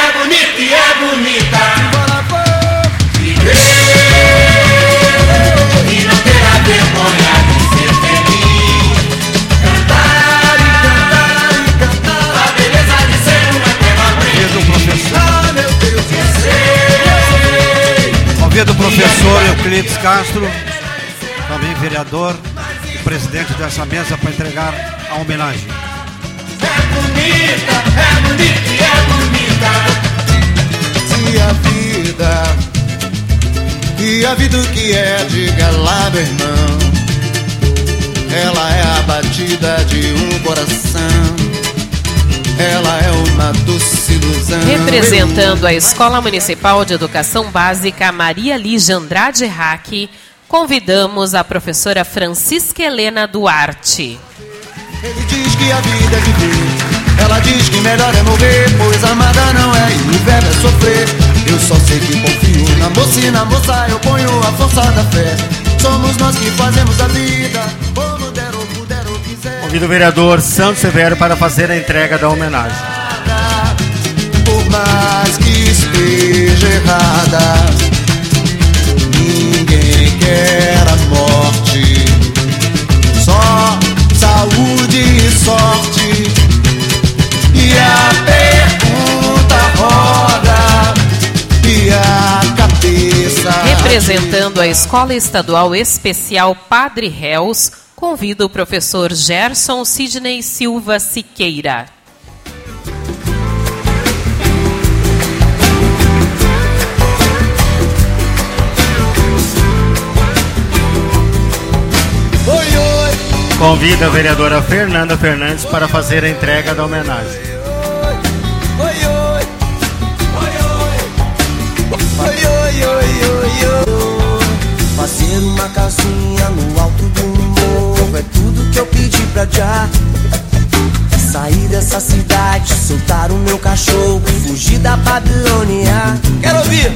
Castro, também vereador e presidente dessa mesa, para entregar a homenagem. Bonita, é bonita é bonita. Se a vida, e a vida que é, diga lá, meu irmão. Ela é a batida de um coração. Ela é uma doce ilusão. Representando a Escola Municipal de Educação Básica Maria Lígia Andrade Rack, convidamos a professora Francisca Helena Duarte. Ele diz que a vida é viver. Ela diz que melhor é morrer, pois amada não é e o verbo é sofrer. Eu só sei que confio na moça e na moça eu ponho a força da fé. Somos nós que fazemos a vida, como der Convido o vereador Santos Severo para fazer a entrega da homenagem. Por mais que esteja errada, ninguém quer a morte. Só saúde e sorte. E a pergunta roda e a cabeça. Representando a Escola Estadual Especial Padre Réus, convido o professor Gerson Sidney Silva Siqueira. Oi, oi. Convido a vereadora Fernanda Fernandes para fazer a entrega da homenagem. Oi, oi. Oi, oi, oi, oi, oi. Fazer uma casinha no alto que eu pedi pra já. Sair dessa cidade, soltar o meu cachorro, fugir da Babilônia. Quero ouvir!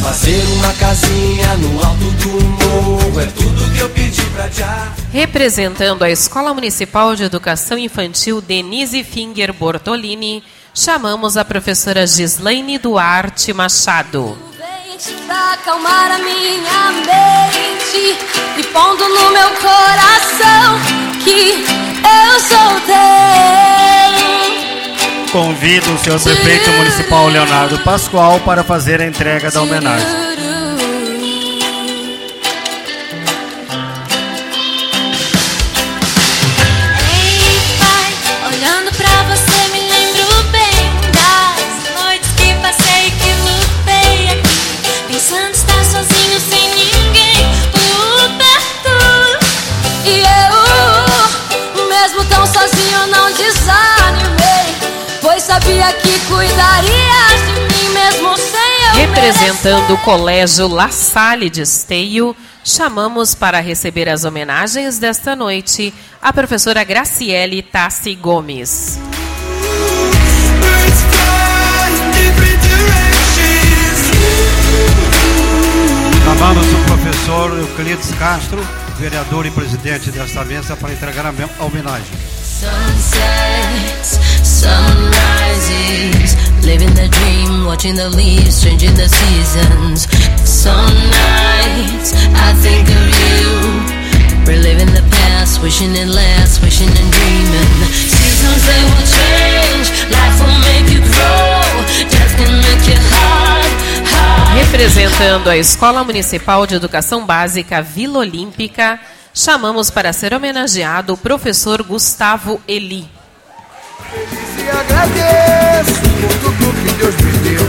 Fazer uma casinha no alto do morro é tudo que eu pedi pra já. Representando a Escola Municipal de Educação Infantil Denise Finger Bortolini, chamamos a professora Gislaine Duarte Machado. Pra acalmar a minha mente E pondo no meu coração Que eu sou teu Convido o senhor prefeito municipal Leonardo Pascoal para fazer a entrega da homenagem. Representando o Colégio La Salle de Esteio, chamamos para receber as homenagens desta noite a professora Graciele Tassi Gomes. Chamamos o professor Euclides Castro, vereador e presidente desta mesa, para entregar a me- a homenagem. Sunsets, sunrises, living the dream, watching the leaves changing the seasons. Some nights I think of you, reliving the past, wishing it lasts, wishing and dreaming. Seasons they will change, life will make you grow, death can make you hard. Representando a Escola Municipal de Educação Básica Vila Olímpica, chamamos para ser homenageado o professor Gustavo Eli. Por tudo que Deus me deu.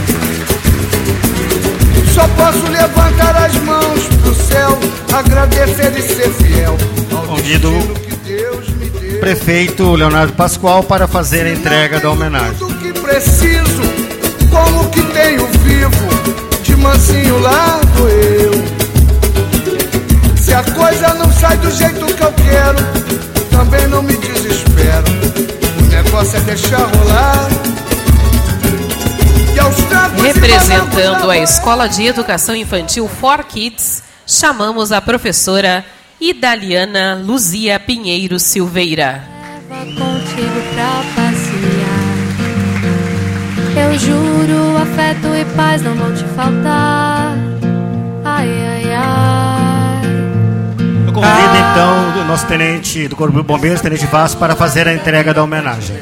Só posso levantar as mãos pro céu, agradecer e ser fiel. Convido o prefeito Leonardo Pascoal para fazer a entrega da homenagem. Tudo que preciso, como que tenho vivo, de mansinho largo eu. Se a coisa não sai do jeito que eu quero, também não me desespero. O negócio é deixar rolar. Representando a Escola de Educação Infantil For Kids, chamamos a professora Idaliana Luzia Pinheiro Silveira. contigo pra passear. Eu juro, afeto e paz não vão te faltar. Ai, ai, ai. Eu convido então o nosso tenente do Corpo de Bombeiros, tenente Vasco, para fazer a entrega da homenagem.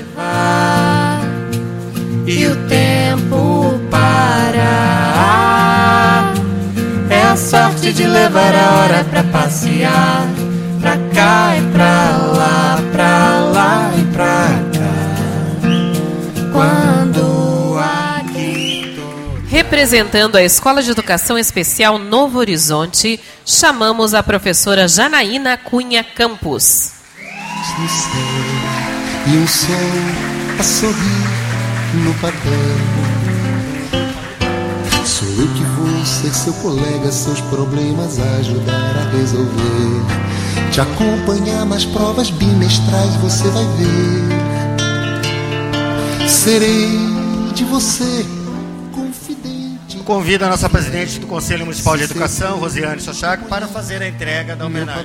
E o tempo parar. É a sorte de levar a hora pra passear. Pra cá e pra lá, pra lá e pra cá. Quando aqui Representando a Escola de Educação Especial Novo Horizonte, chamamos a professora Janaína Cunha Campos. e um sol a sorrir no papel. Sou eu que vou ser seu colega, seus problemas ajudar a resolver. Te acompanhar nas provas bimestrais, você vai ver. Serei de você Convido a nossa presidente do Conselho Municipal de Educação, Rosiane Sochaco, para fazer a entrega da homenagem.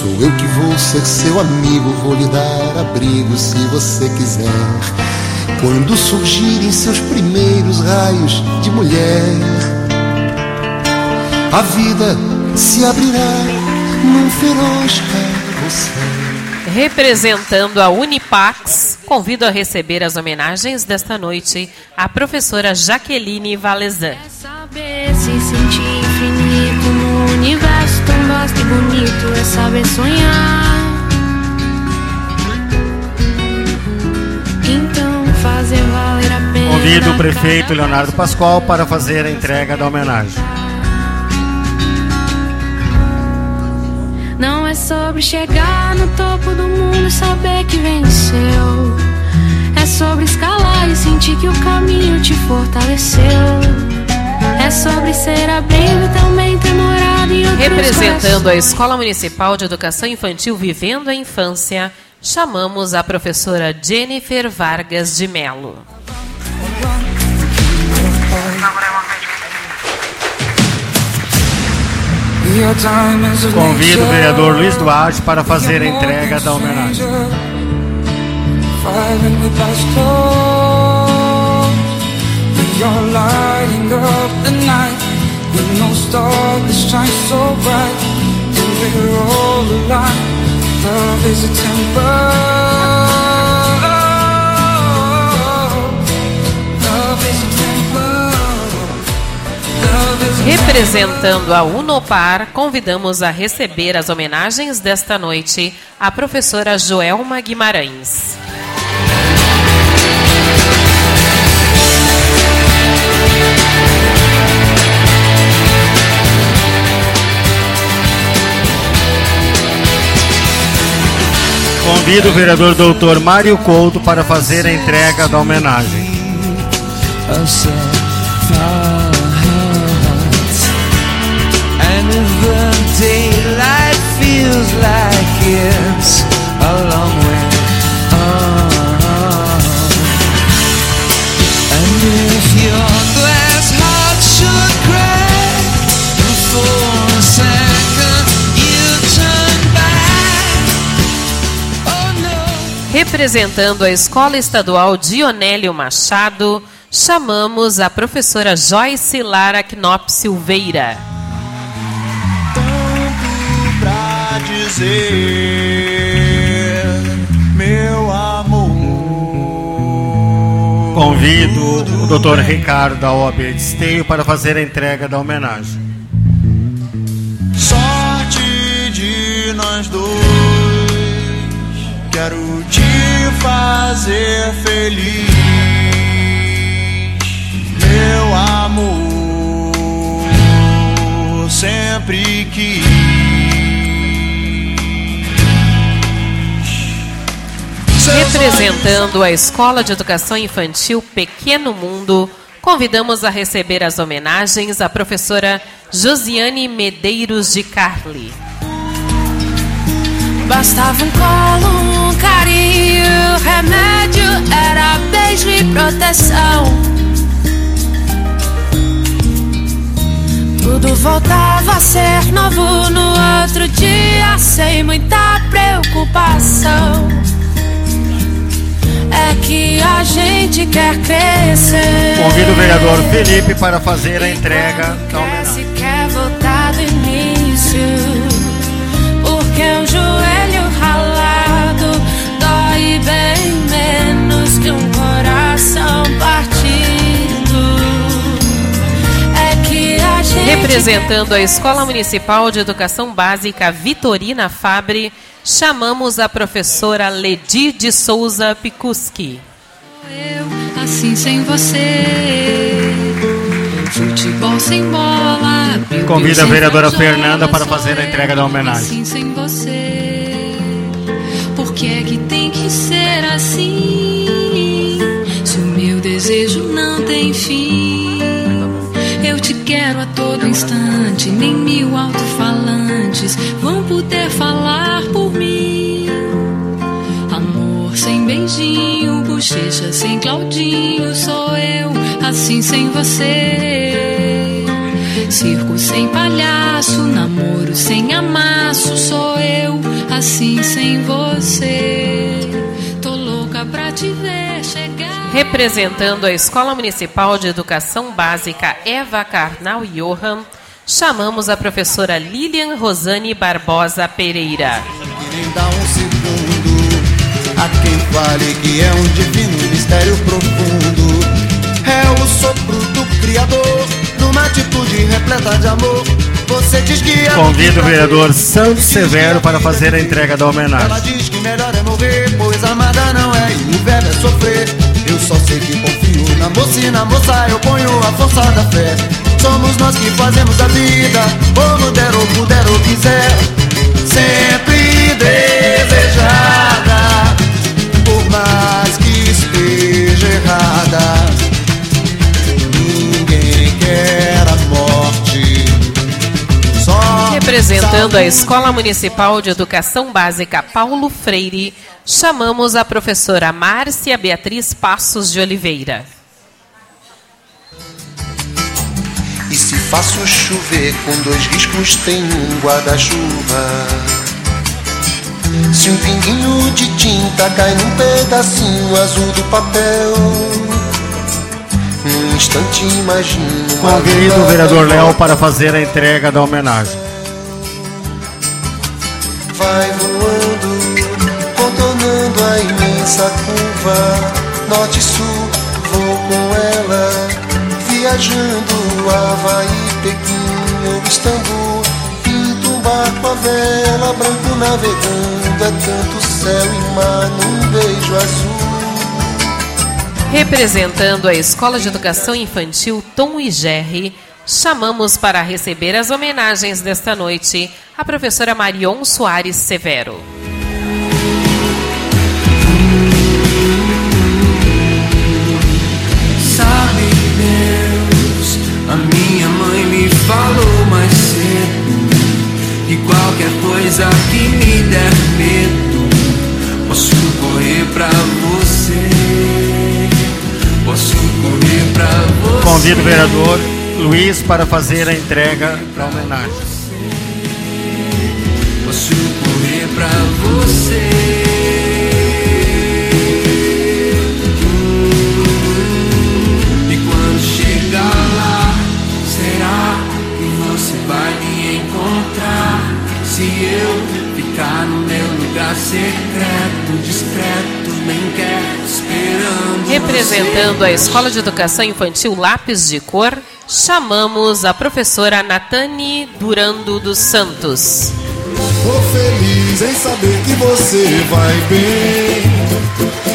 Sou eu que vou ser seu amigo, vou lhe dar abrigo se você quiser. Quando surgirem seus primeiros raios de mulher, a vida se abrirá num feroz carrossel. Representando a Unipax, convido a receber as homenagens desta noite a professora Jaqueline Valezan. saber se sentir infinito no universo vasto e bonito é saber sonhar. Então fazer valer a pena. Convido o prefeito Leonardo Pascoal para fazer a entrega da homenagem. Não é sobre chegar no topo do mundo e saber que venceu. É sobre escalar e sentir que o caminho te fortaleceu. É sobre ser abrigo e também ter morado em outros Representando a Escola Municipal de Educação Infantil Vivendo a Infância, chamamos a professora Jennifer Vargas de Melo. Convido o vereador Luiz Duarte para fazer a entrega da homenagem. Up the night With no star shines so bright And we're all alive Love is a a Representando a Unopar, convidamos a receber as homenagens desta noite a professora Joelma Guimarães. Convido o vereador doutor Mário Couto para fazer a entrega da homenagem. Representando a Escola Estadual Dionélio Machado, chamamos a professora Joyce Lara Knop Silveira. pra dizer, meu amor. Convido o Dr. Ricardo da OAB de Esteio para fazer a entrega da homenagem. Sorte de nós dois, quero te fazer feliz, meu amor. Sempre que Representando a Escola de Educação Infantil Pequeno Mundo, convidamos a receber as homenagens a professora Josiane Medeiros de Carli. Bastava um colo, um carinho, remédio era beijo e proteção. Tudo voltava a ser novo no outro dia, sem muita preocupação. É que a gente quer crescer. Convido o vereador Felipe para fazer a entrega da homenagem. Quer voltar do início, porque um joelho coração partido. É que a gente Representando a Escola Municipal de Educação Básica Vitorina Fabre, chamamos a professora Ledi de Souza Picuski. assim sem você. Futebol sem bola. abriu Convido a vereadora Fernanda para fazer a eu, entrega da homenagem. Assim sem você. Por que é que tem que ser assim? Desejo não tem fim. Eu te quero a todo instante, nem mil alto-falantes vão poder falar por mim. Amor sem beijinho, bochecha sem Claudinho, sou eu, assim sem você. Circo sem palhaço, namoro sem amasso, sou eu, assim sem você. Representando a Escola Municipal de Educação Básica Eva Karnal Johan, chamamos a professora Lilian Rosane Barbosa Pereira. nem dá um segundo a quem fale que é um divino mistério profundo. É o sopro do Criador, numa atitude repleta de amor. Você diz que é Convido o vereador Santos Severo para fazer a entrega da Ela homenagem. diz que melhor é morrer, pois amada não é e o verbo é sofrer. Só sei que confio na moça e na moça eu ponho a força da fé. Somos nós que fazemos a vida, como der ou puder ou quiser. Sempre desejada, por mais que esteja errada. Ninguém quer a morte. Só Representando a Escola Municipal de Educação Básica Paulo Freire, chamamos a professora Márcia Beatriz Passos de Oliveira. E se faço chover com dois riscos tem um guarda-chuva Se um pinguinho de tinta cai num pedacinho azul do papel Num instante imagino Convido o vereador Léo para fazer a entrega da homenagem. Vai voando, contornando a imensa curva Norte e sul, vou com ela Viajando Havaí, Pequim ou Istambul Pinto um barco a vela, branco navegando É tanto céu e mar num beijo azul Representando a Escola de Educação Infantil Tom e Gerry, chamamos para receber as homenagens desta noite a professora Marion Soares Severo. Falou mais cedo que qualquer coisa que me der medo, posso correr pra você. Posso correr pra você. Convido o vereador Luiz para fazer a entrega da homenagem. Posso correr pra você. Se eu ficar no meu lugar secreto, discreto, bem quieto, esperando. Representando a Escola de Educação Infantil Lápis de Cor, chamamos a professora Natane Durando dos Santos. Tô feliz em saber que você vai bem.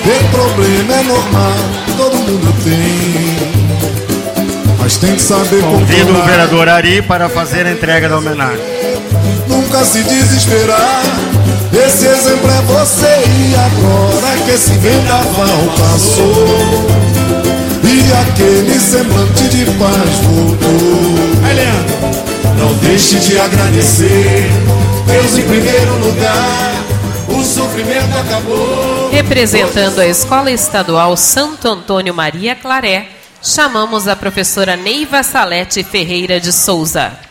Ter problema é normal, todo mundo tem. Mas tem que saber Convido o vereador Ari para fazer a entrega da homenagem. Nunca se desesperar. Esse exemplo é você e agora que esse vendaval passou. E aquele semblante de paz voltou. Aí. Não deixe de agradecer. Deus em primeiro lugar. O sofrimento acabou. Representando a Escola Estadual Santo Antônio Maria Claré, chamamos a professora Neiva Salete Ferreira de Souza.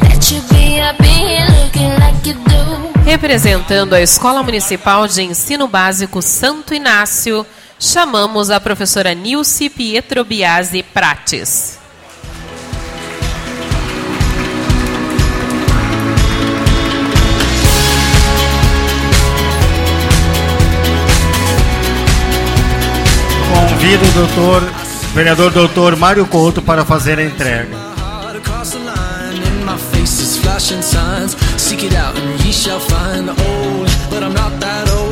That you'd be up in here looking like you do? Representando a Escola Municipal de Ensino Básico Santo Inácio, chamamos a professora Nilce Pietro Biasi Prates. Convido o doutor, vereador doutor Mário Couto para fazer a entrega. The. Seek it out and ye shall find old. But I'm not that old,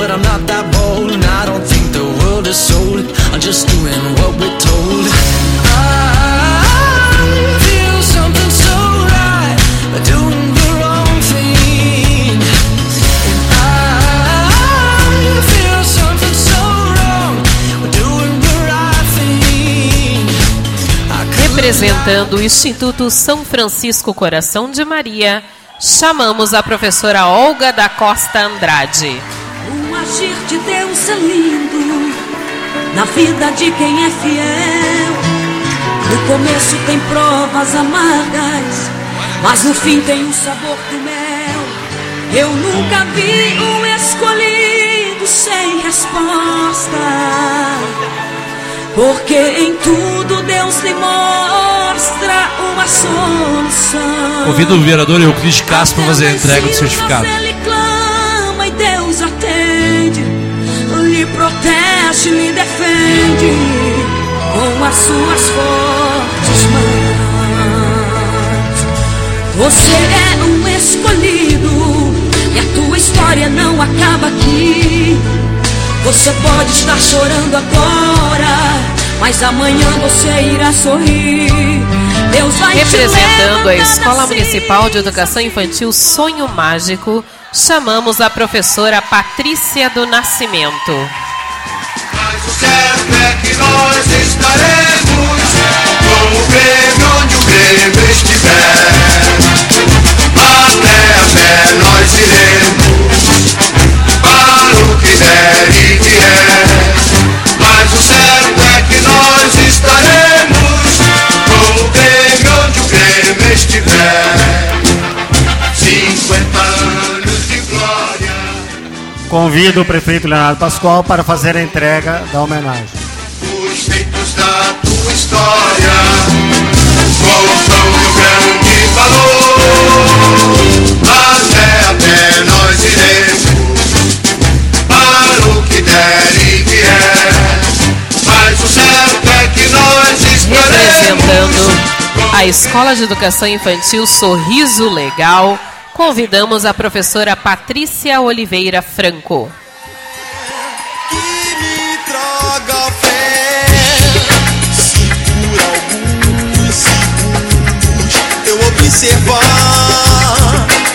but I'm not that bold. And I don't think the world is sold. I'm just doing what we're told. I feel something so right, doing the wrong thing. And I feel something so wrong, doing the right thing. Representando o Instituto São Francisco Coração de Maria, chamamos a professora Olga da Costa Andrade. Agir de Deus é lindo na vida de quem é fiel. No começo tem provas amargas, mas no fim tem o sabor do mel. Eu nunca vi um escolhido sem resposta, porque em tudo Deus lhe mostra uma solução. Convido o vereador Euclides Castro para fazer a entrega do certificado. Protege, lhe defende com as suas fortes mãos. Você é um escolhido e a tua história não acaba aqui. Você pode estar chorando agora, mas amanhã você irá sorrir. Deus vai te Representando a Escola da Municipal de Educação Infantil Sonho Mágico, chamamos a professora Patrícia do Nascimento. O certo é que nós estaremos com o Grêmio onde o Grêmio estiver. Até a pé nós iremos para o que der e vier. Convido o prefeito Leonardo Pascoal para fazer a entrega da homenagem. os feitos da tua história contam o grande valor. Até a pé nós iremos para o que der e vier. Mas o certo é que nós estaremos Representando a Escola de Educação Infantil Sorriso Legal, convidamos a professora Patrícia Oliveira Franco. Traga fé. Se por alguns segundos eu observar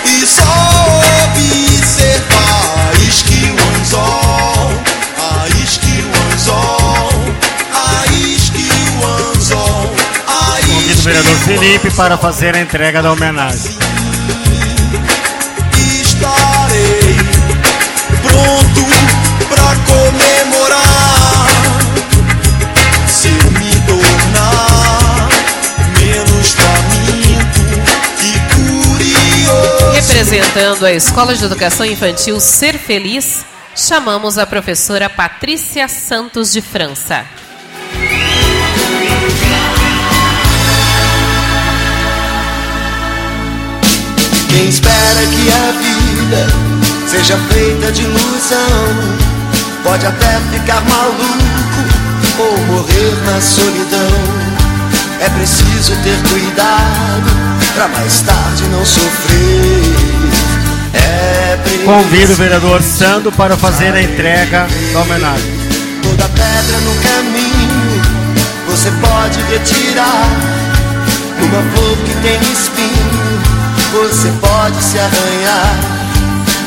e só observar, isque o anzol, a isque o anzol, a isque o anzol, Convido o vereador Felipe para fazer a entrega da homenagem. Representando a Escola de Educação Infantil Ser Feliz, chamamos a professora Patrícia Santos de França. Quem espera que a vida seja feita de ilusão pode até ficar maluco ou morrer na solidão. É preciso ter cuidado pra mais tarde não sofrer. É Convido o vereador Sandro para fazer a entrega da homenagem. toda pedra no caminho você pode retirar. Uma flor que tem espinho você pode se arranhar.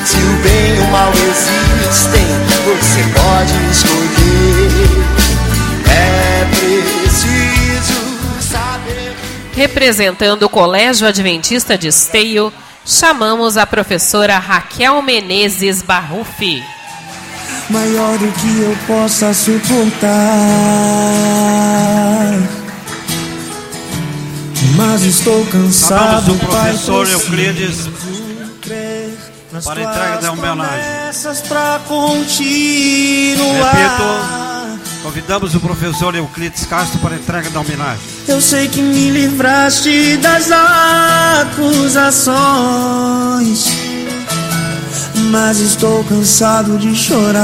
Se o bem e o mal existem, você pode escolher. É preciso. Representando o Colégio Adventista de Esteio, chamamos a professora Raquel Menezes Barrufi. maior do que eu possa suportar. Mas estou cansado, Chamamos o Pai, professor Euclides para a entrega da homenagem. Repito, convidamos o professor Euclides Castro para a entrega da homenagem. Eu sei que me livraste das acusações, mas estou cansado de chorar.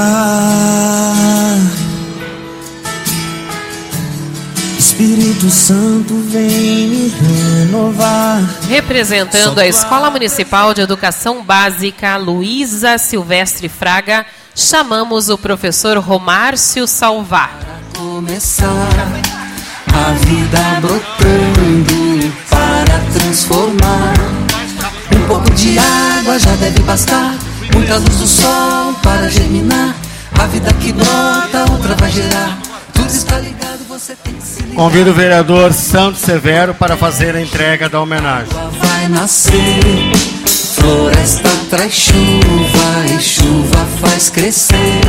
Espírito Santo vem me renovar. Representando a Escola Municipal de Educação Básica Luísa Silvestre Fraga, chamamos o professor Romárcio Salvar. começar a vida brotando para transformar. Um pouco de água já deve bastar, muita luz do sol para germinar. A vida que brota, outra vai gerar. Tudo está ligado, Convido o vereador Santos Severo para fazer a entrega da homenagem. Vai nascer, floresta traz chuva e chuva faz crescer.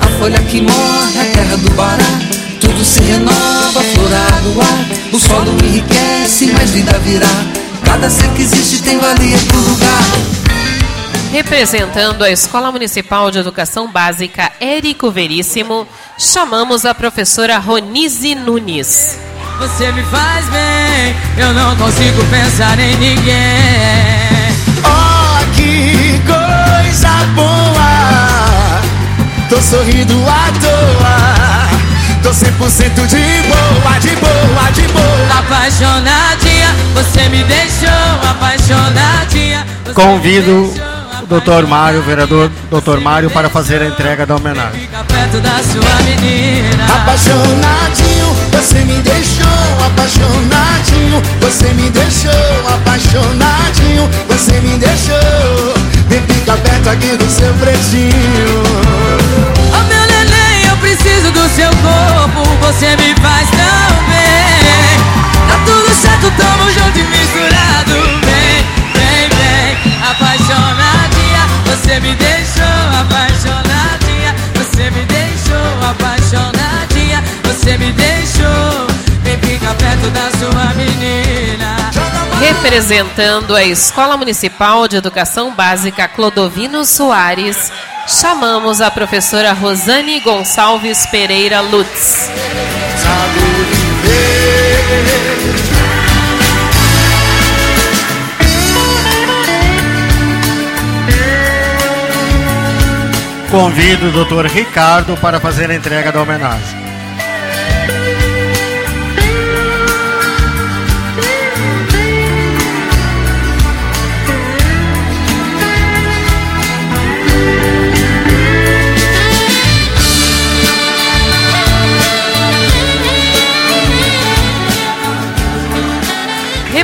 A folha que morre, a terra do Bará, tudo se renova, florar do ar. O solo enriquece, mais vida virá. Cada ser que existe tem valia pro lugar. Representando a Escola Municipal de Educação Básica Érico Veríssimo, chamamos a professora Ronise Nunes. Você me faz bem, eu não consigo pensar em ninguém. Oh, que coisa boa! Tô sorrindo à toa. Tô 100% de boa, de boa, de boa. Apaixonadinha, você me deixou apaixonadinha. Você Convido doutor Mário, vereador doutor Mário, para fazer a entrega da homenagem. fica perto da sua menina. Apaixonadinho, você me deixou apaixonadinho. Você me deixou apaixonadinho. Você me deixou. Vem fica perto aqui do seu pretinho. Oh meu neném, eu preciso do seu corpo, você me Representando a Escola Municipal de Educação Básica Clodovino Soares, chamamos a professora Rosane Gonçalves Pereira Lutz. Convido o doutor Ricardo para fazer a entrega da homenagem.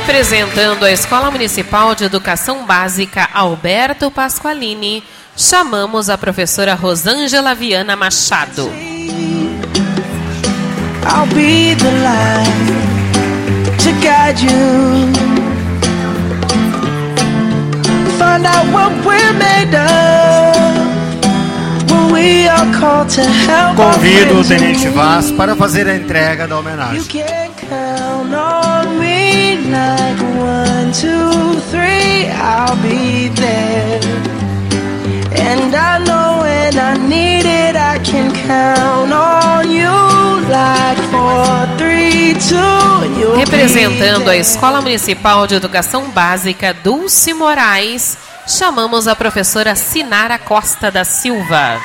Representando a Escola Municipal de Educação Básica Alberto Pasqualini, chamamos a professora Rosângela Viana Machado. I'll be the light to guide you. Find out what we're made of. When we are called to help Convido o Tenente. Vaz para fazer a entrega da homenagem. One, two, three. I'll be there. And I know when I need it, I can count on you like four, three, two. you'll be Representando a. Escola Municipal de Educação Básica Dulce Moraes, chamamos a professora Sinara Costa da Silva.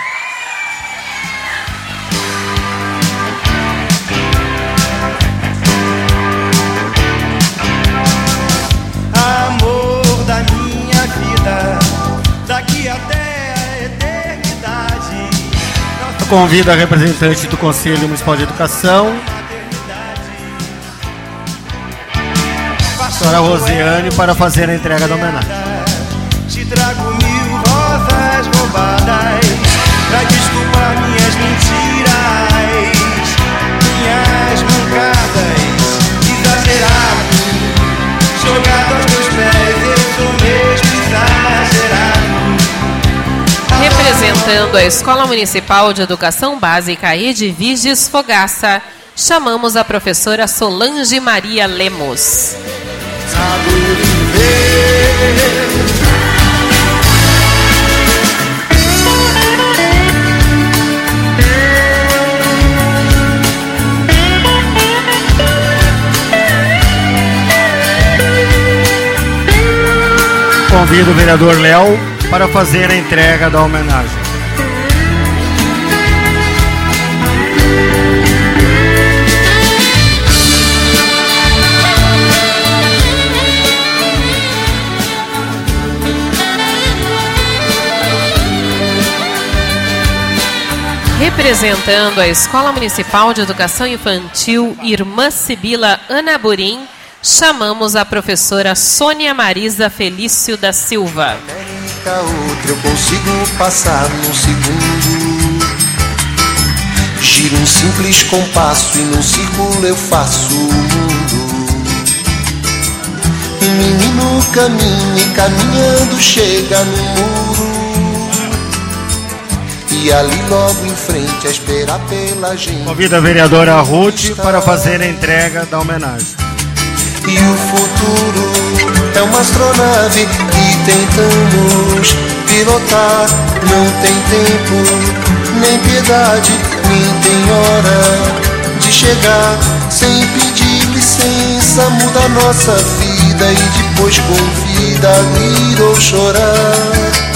Eu convido a representante do Conselho Municipal de Educação, a senhora Rosiane, para fazer a entrega da homenagem. Te trago mil rosas roubadas pra desculpar minhas mentiras, Representando a Escola Municipal de Educação Básica Edviges Fogaça, chamamos a professora Solange Maria Lemos. Convido o vereador Léo para fazer a entrega da homenagem. Representando a Escola Municipal de Educação Infantil Irmã Sibila Ana Burim, chamamos a professora Sônia Marisa Felício da Silva. América, outra eu consigo passar num segundo. Giro um simples compasso e num círculo eu faço o mundo. Um menino caminha e caminhando chega no muro. E ali logo em frente a esperar pela gente. Convido a vereadora Ruth para fazer a entrega da homenagem. E o futuro é uma astronave que tentamos pilotar. Não tem tempo, nem piedade, nem tem hora de chegar. Sem pedir licença, muda nossa vida e depois convida a rir ou chorar.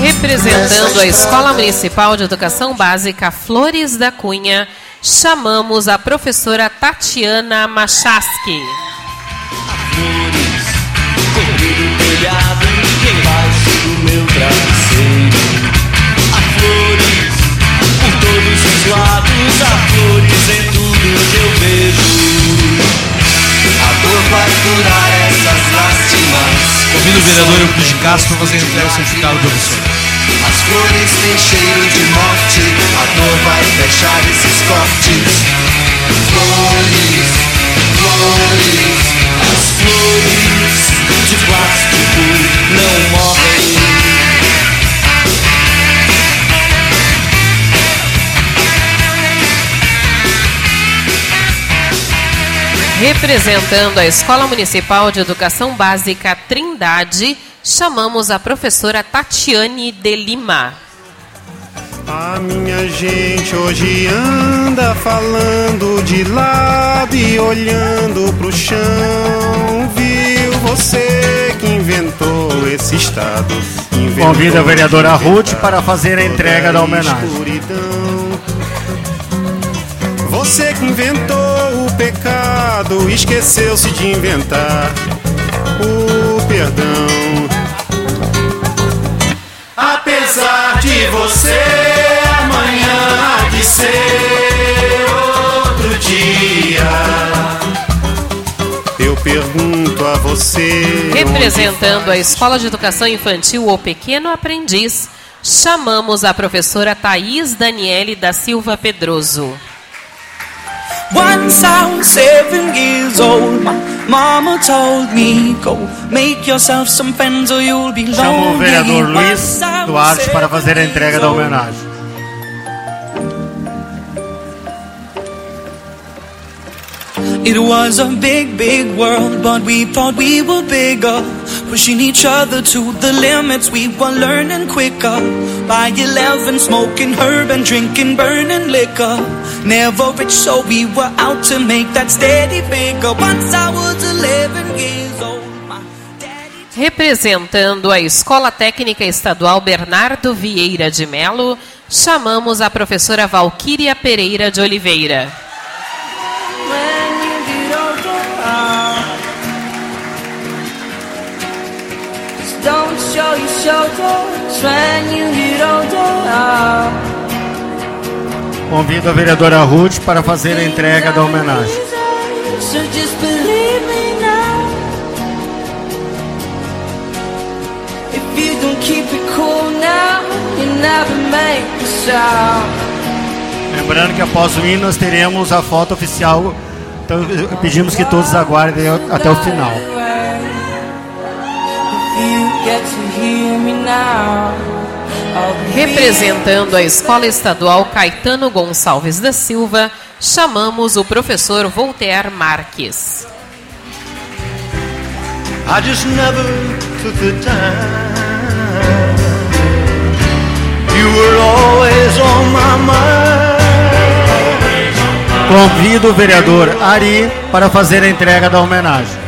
Representando a Escola Municipal de Educação Básica Flores da Cunha, chamamos a professora Tatiana Machaski. Cobrindo o telhado embaixo do meu travesseiro. Há flores por todos os lados, há flores em tudo que eu vejo. A dor vai curar essas lástimas. Convido o vereador Euclides Castro para fazer a entrega do certificado, professor. As flores têm cheiro de morte, a dor vai fechar esses cortes. Flores, flores, flores de plástico não morrem. Representando a Escola Municipal de Educação Básica Trindade, chamamos a professora Tatiane de Lima. A minha gente hoje anda falando de lado e olhando pro chão. Viu você que inventou esse estado? Inventou Convido a vereadora Ruth para fazer a entrega da homenagem. escuridão. Você que inventou o pecado, esqueceu-se de inventar o perdão. Você, amanhã há de ser outro dia. Eu você. Representando a Escola de Educação Infantil O Pequeno Aprendiz, chamamos a professora Thaís Daniele da Silva Pedroso. Once I was seven years old, my mama told me, Go make yourself some friends or you'll be Chamo o lonely. vereador Luiz Duarte para fazer a entrega da homenagem. It was a big, big world, but we thought we were bigger. Pushing each other to the limits, we were learning quicker. By 11, smoking herb and drinking burning liquor. Never rich, so we were out to make that steady figure. Once I was 11 years old. Representando a Escola Técnica Estadual Bernardo Vieira de Melo, chamamos a professora Valquíria Pereira de Oliveira. Don't show your shoulders. When you get older, Convido a vereadora Ruth para fazer a entrega da homenagem. so just believe me now. If you don't keep it cool now, you never make a sound. Lembrando que após o hino nós teremos a foto oficial, então eh, pedimos que todos aguardem até o final. Representando a Escola Estadual Caetano Gonçalves da Silva, chamamos o professor Voltaire Marques. I just never took the time. You were always on my mind. Convido o vereador Ari para fazer a entrega da homenagem.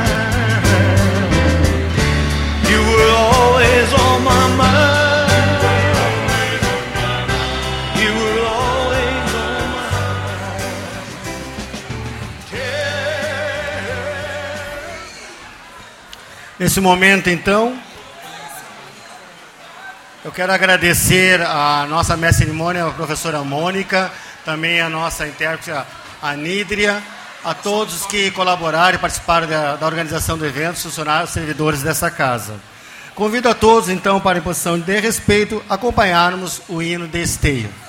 Nesse momento, então, eu quero agradecer a nossa mestre cerimônia, a professora Mônica, também a nossa intérprete, a Nídria, a todos que colaboraram e participaram da, da organização do evento, funcionários, servidores dessa casa. Convido a todos, então, para em posição de respeito, acompanharmos o hino de. Esteio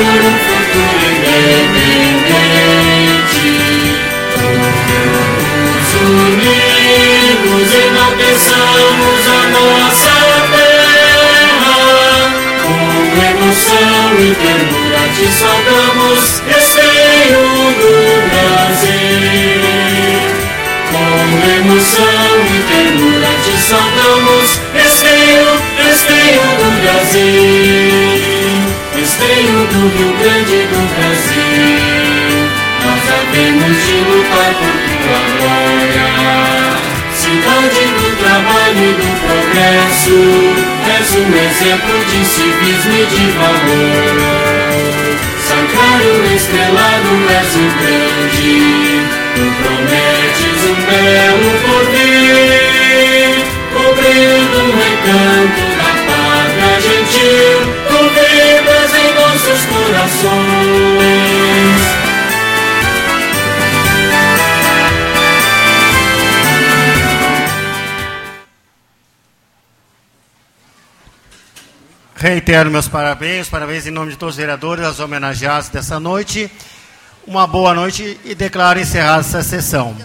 por um Reitero meus parabéns, parabéns em nome de todos os vereadores, aos homenageados dessa noite. Uma boa noite e declaro encerrada essa sessão.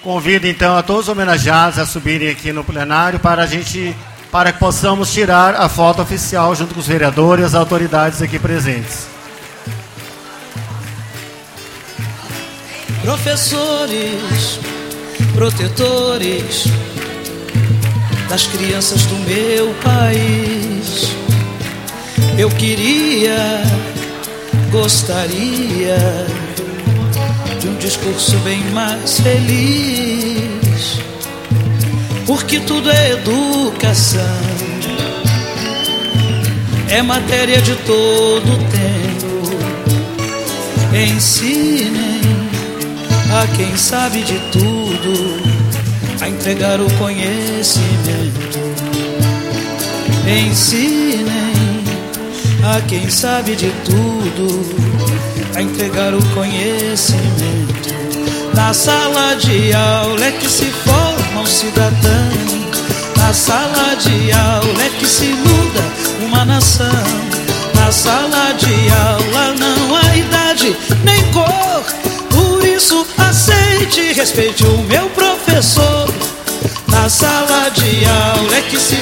Convido então a todos os homenageados a subirem aqui no plenário para a gente, para que possamos tirar a foto oficial junto com os vereadores e as autoridades aqui presentes. Professores, protetores das crianças do meu país. Eu queria, gostaria de um discurso bem mais feliz, porque tudo é educação, é matéria de todo tempo. Ensinem a quem sabe de tudo a entregar o conhecimento. Ensinem a quem sabe de tudo a entregar o conhecimento. Na sala de aula é que se forma um cidadão. Na sala de aula é que se muda uma nação. Na sala de aula não há idade nem cor. Por isso aceite respeite o meu professor. Na sala de aula é que se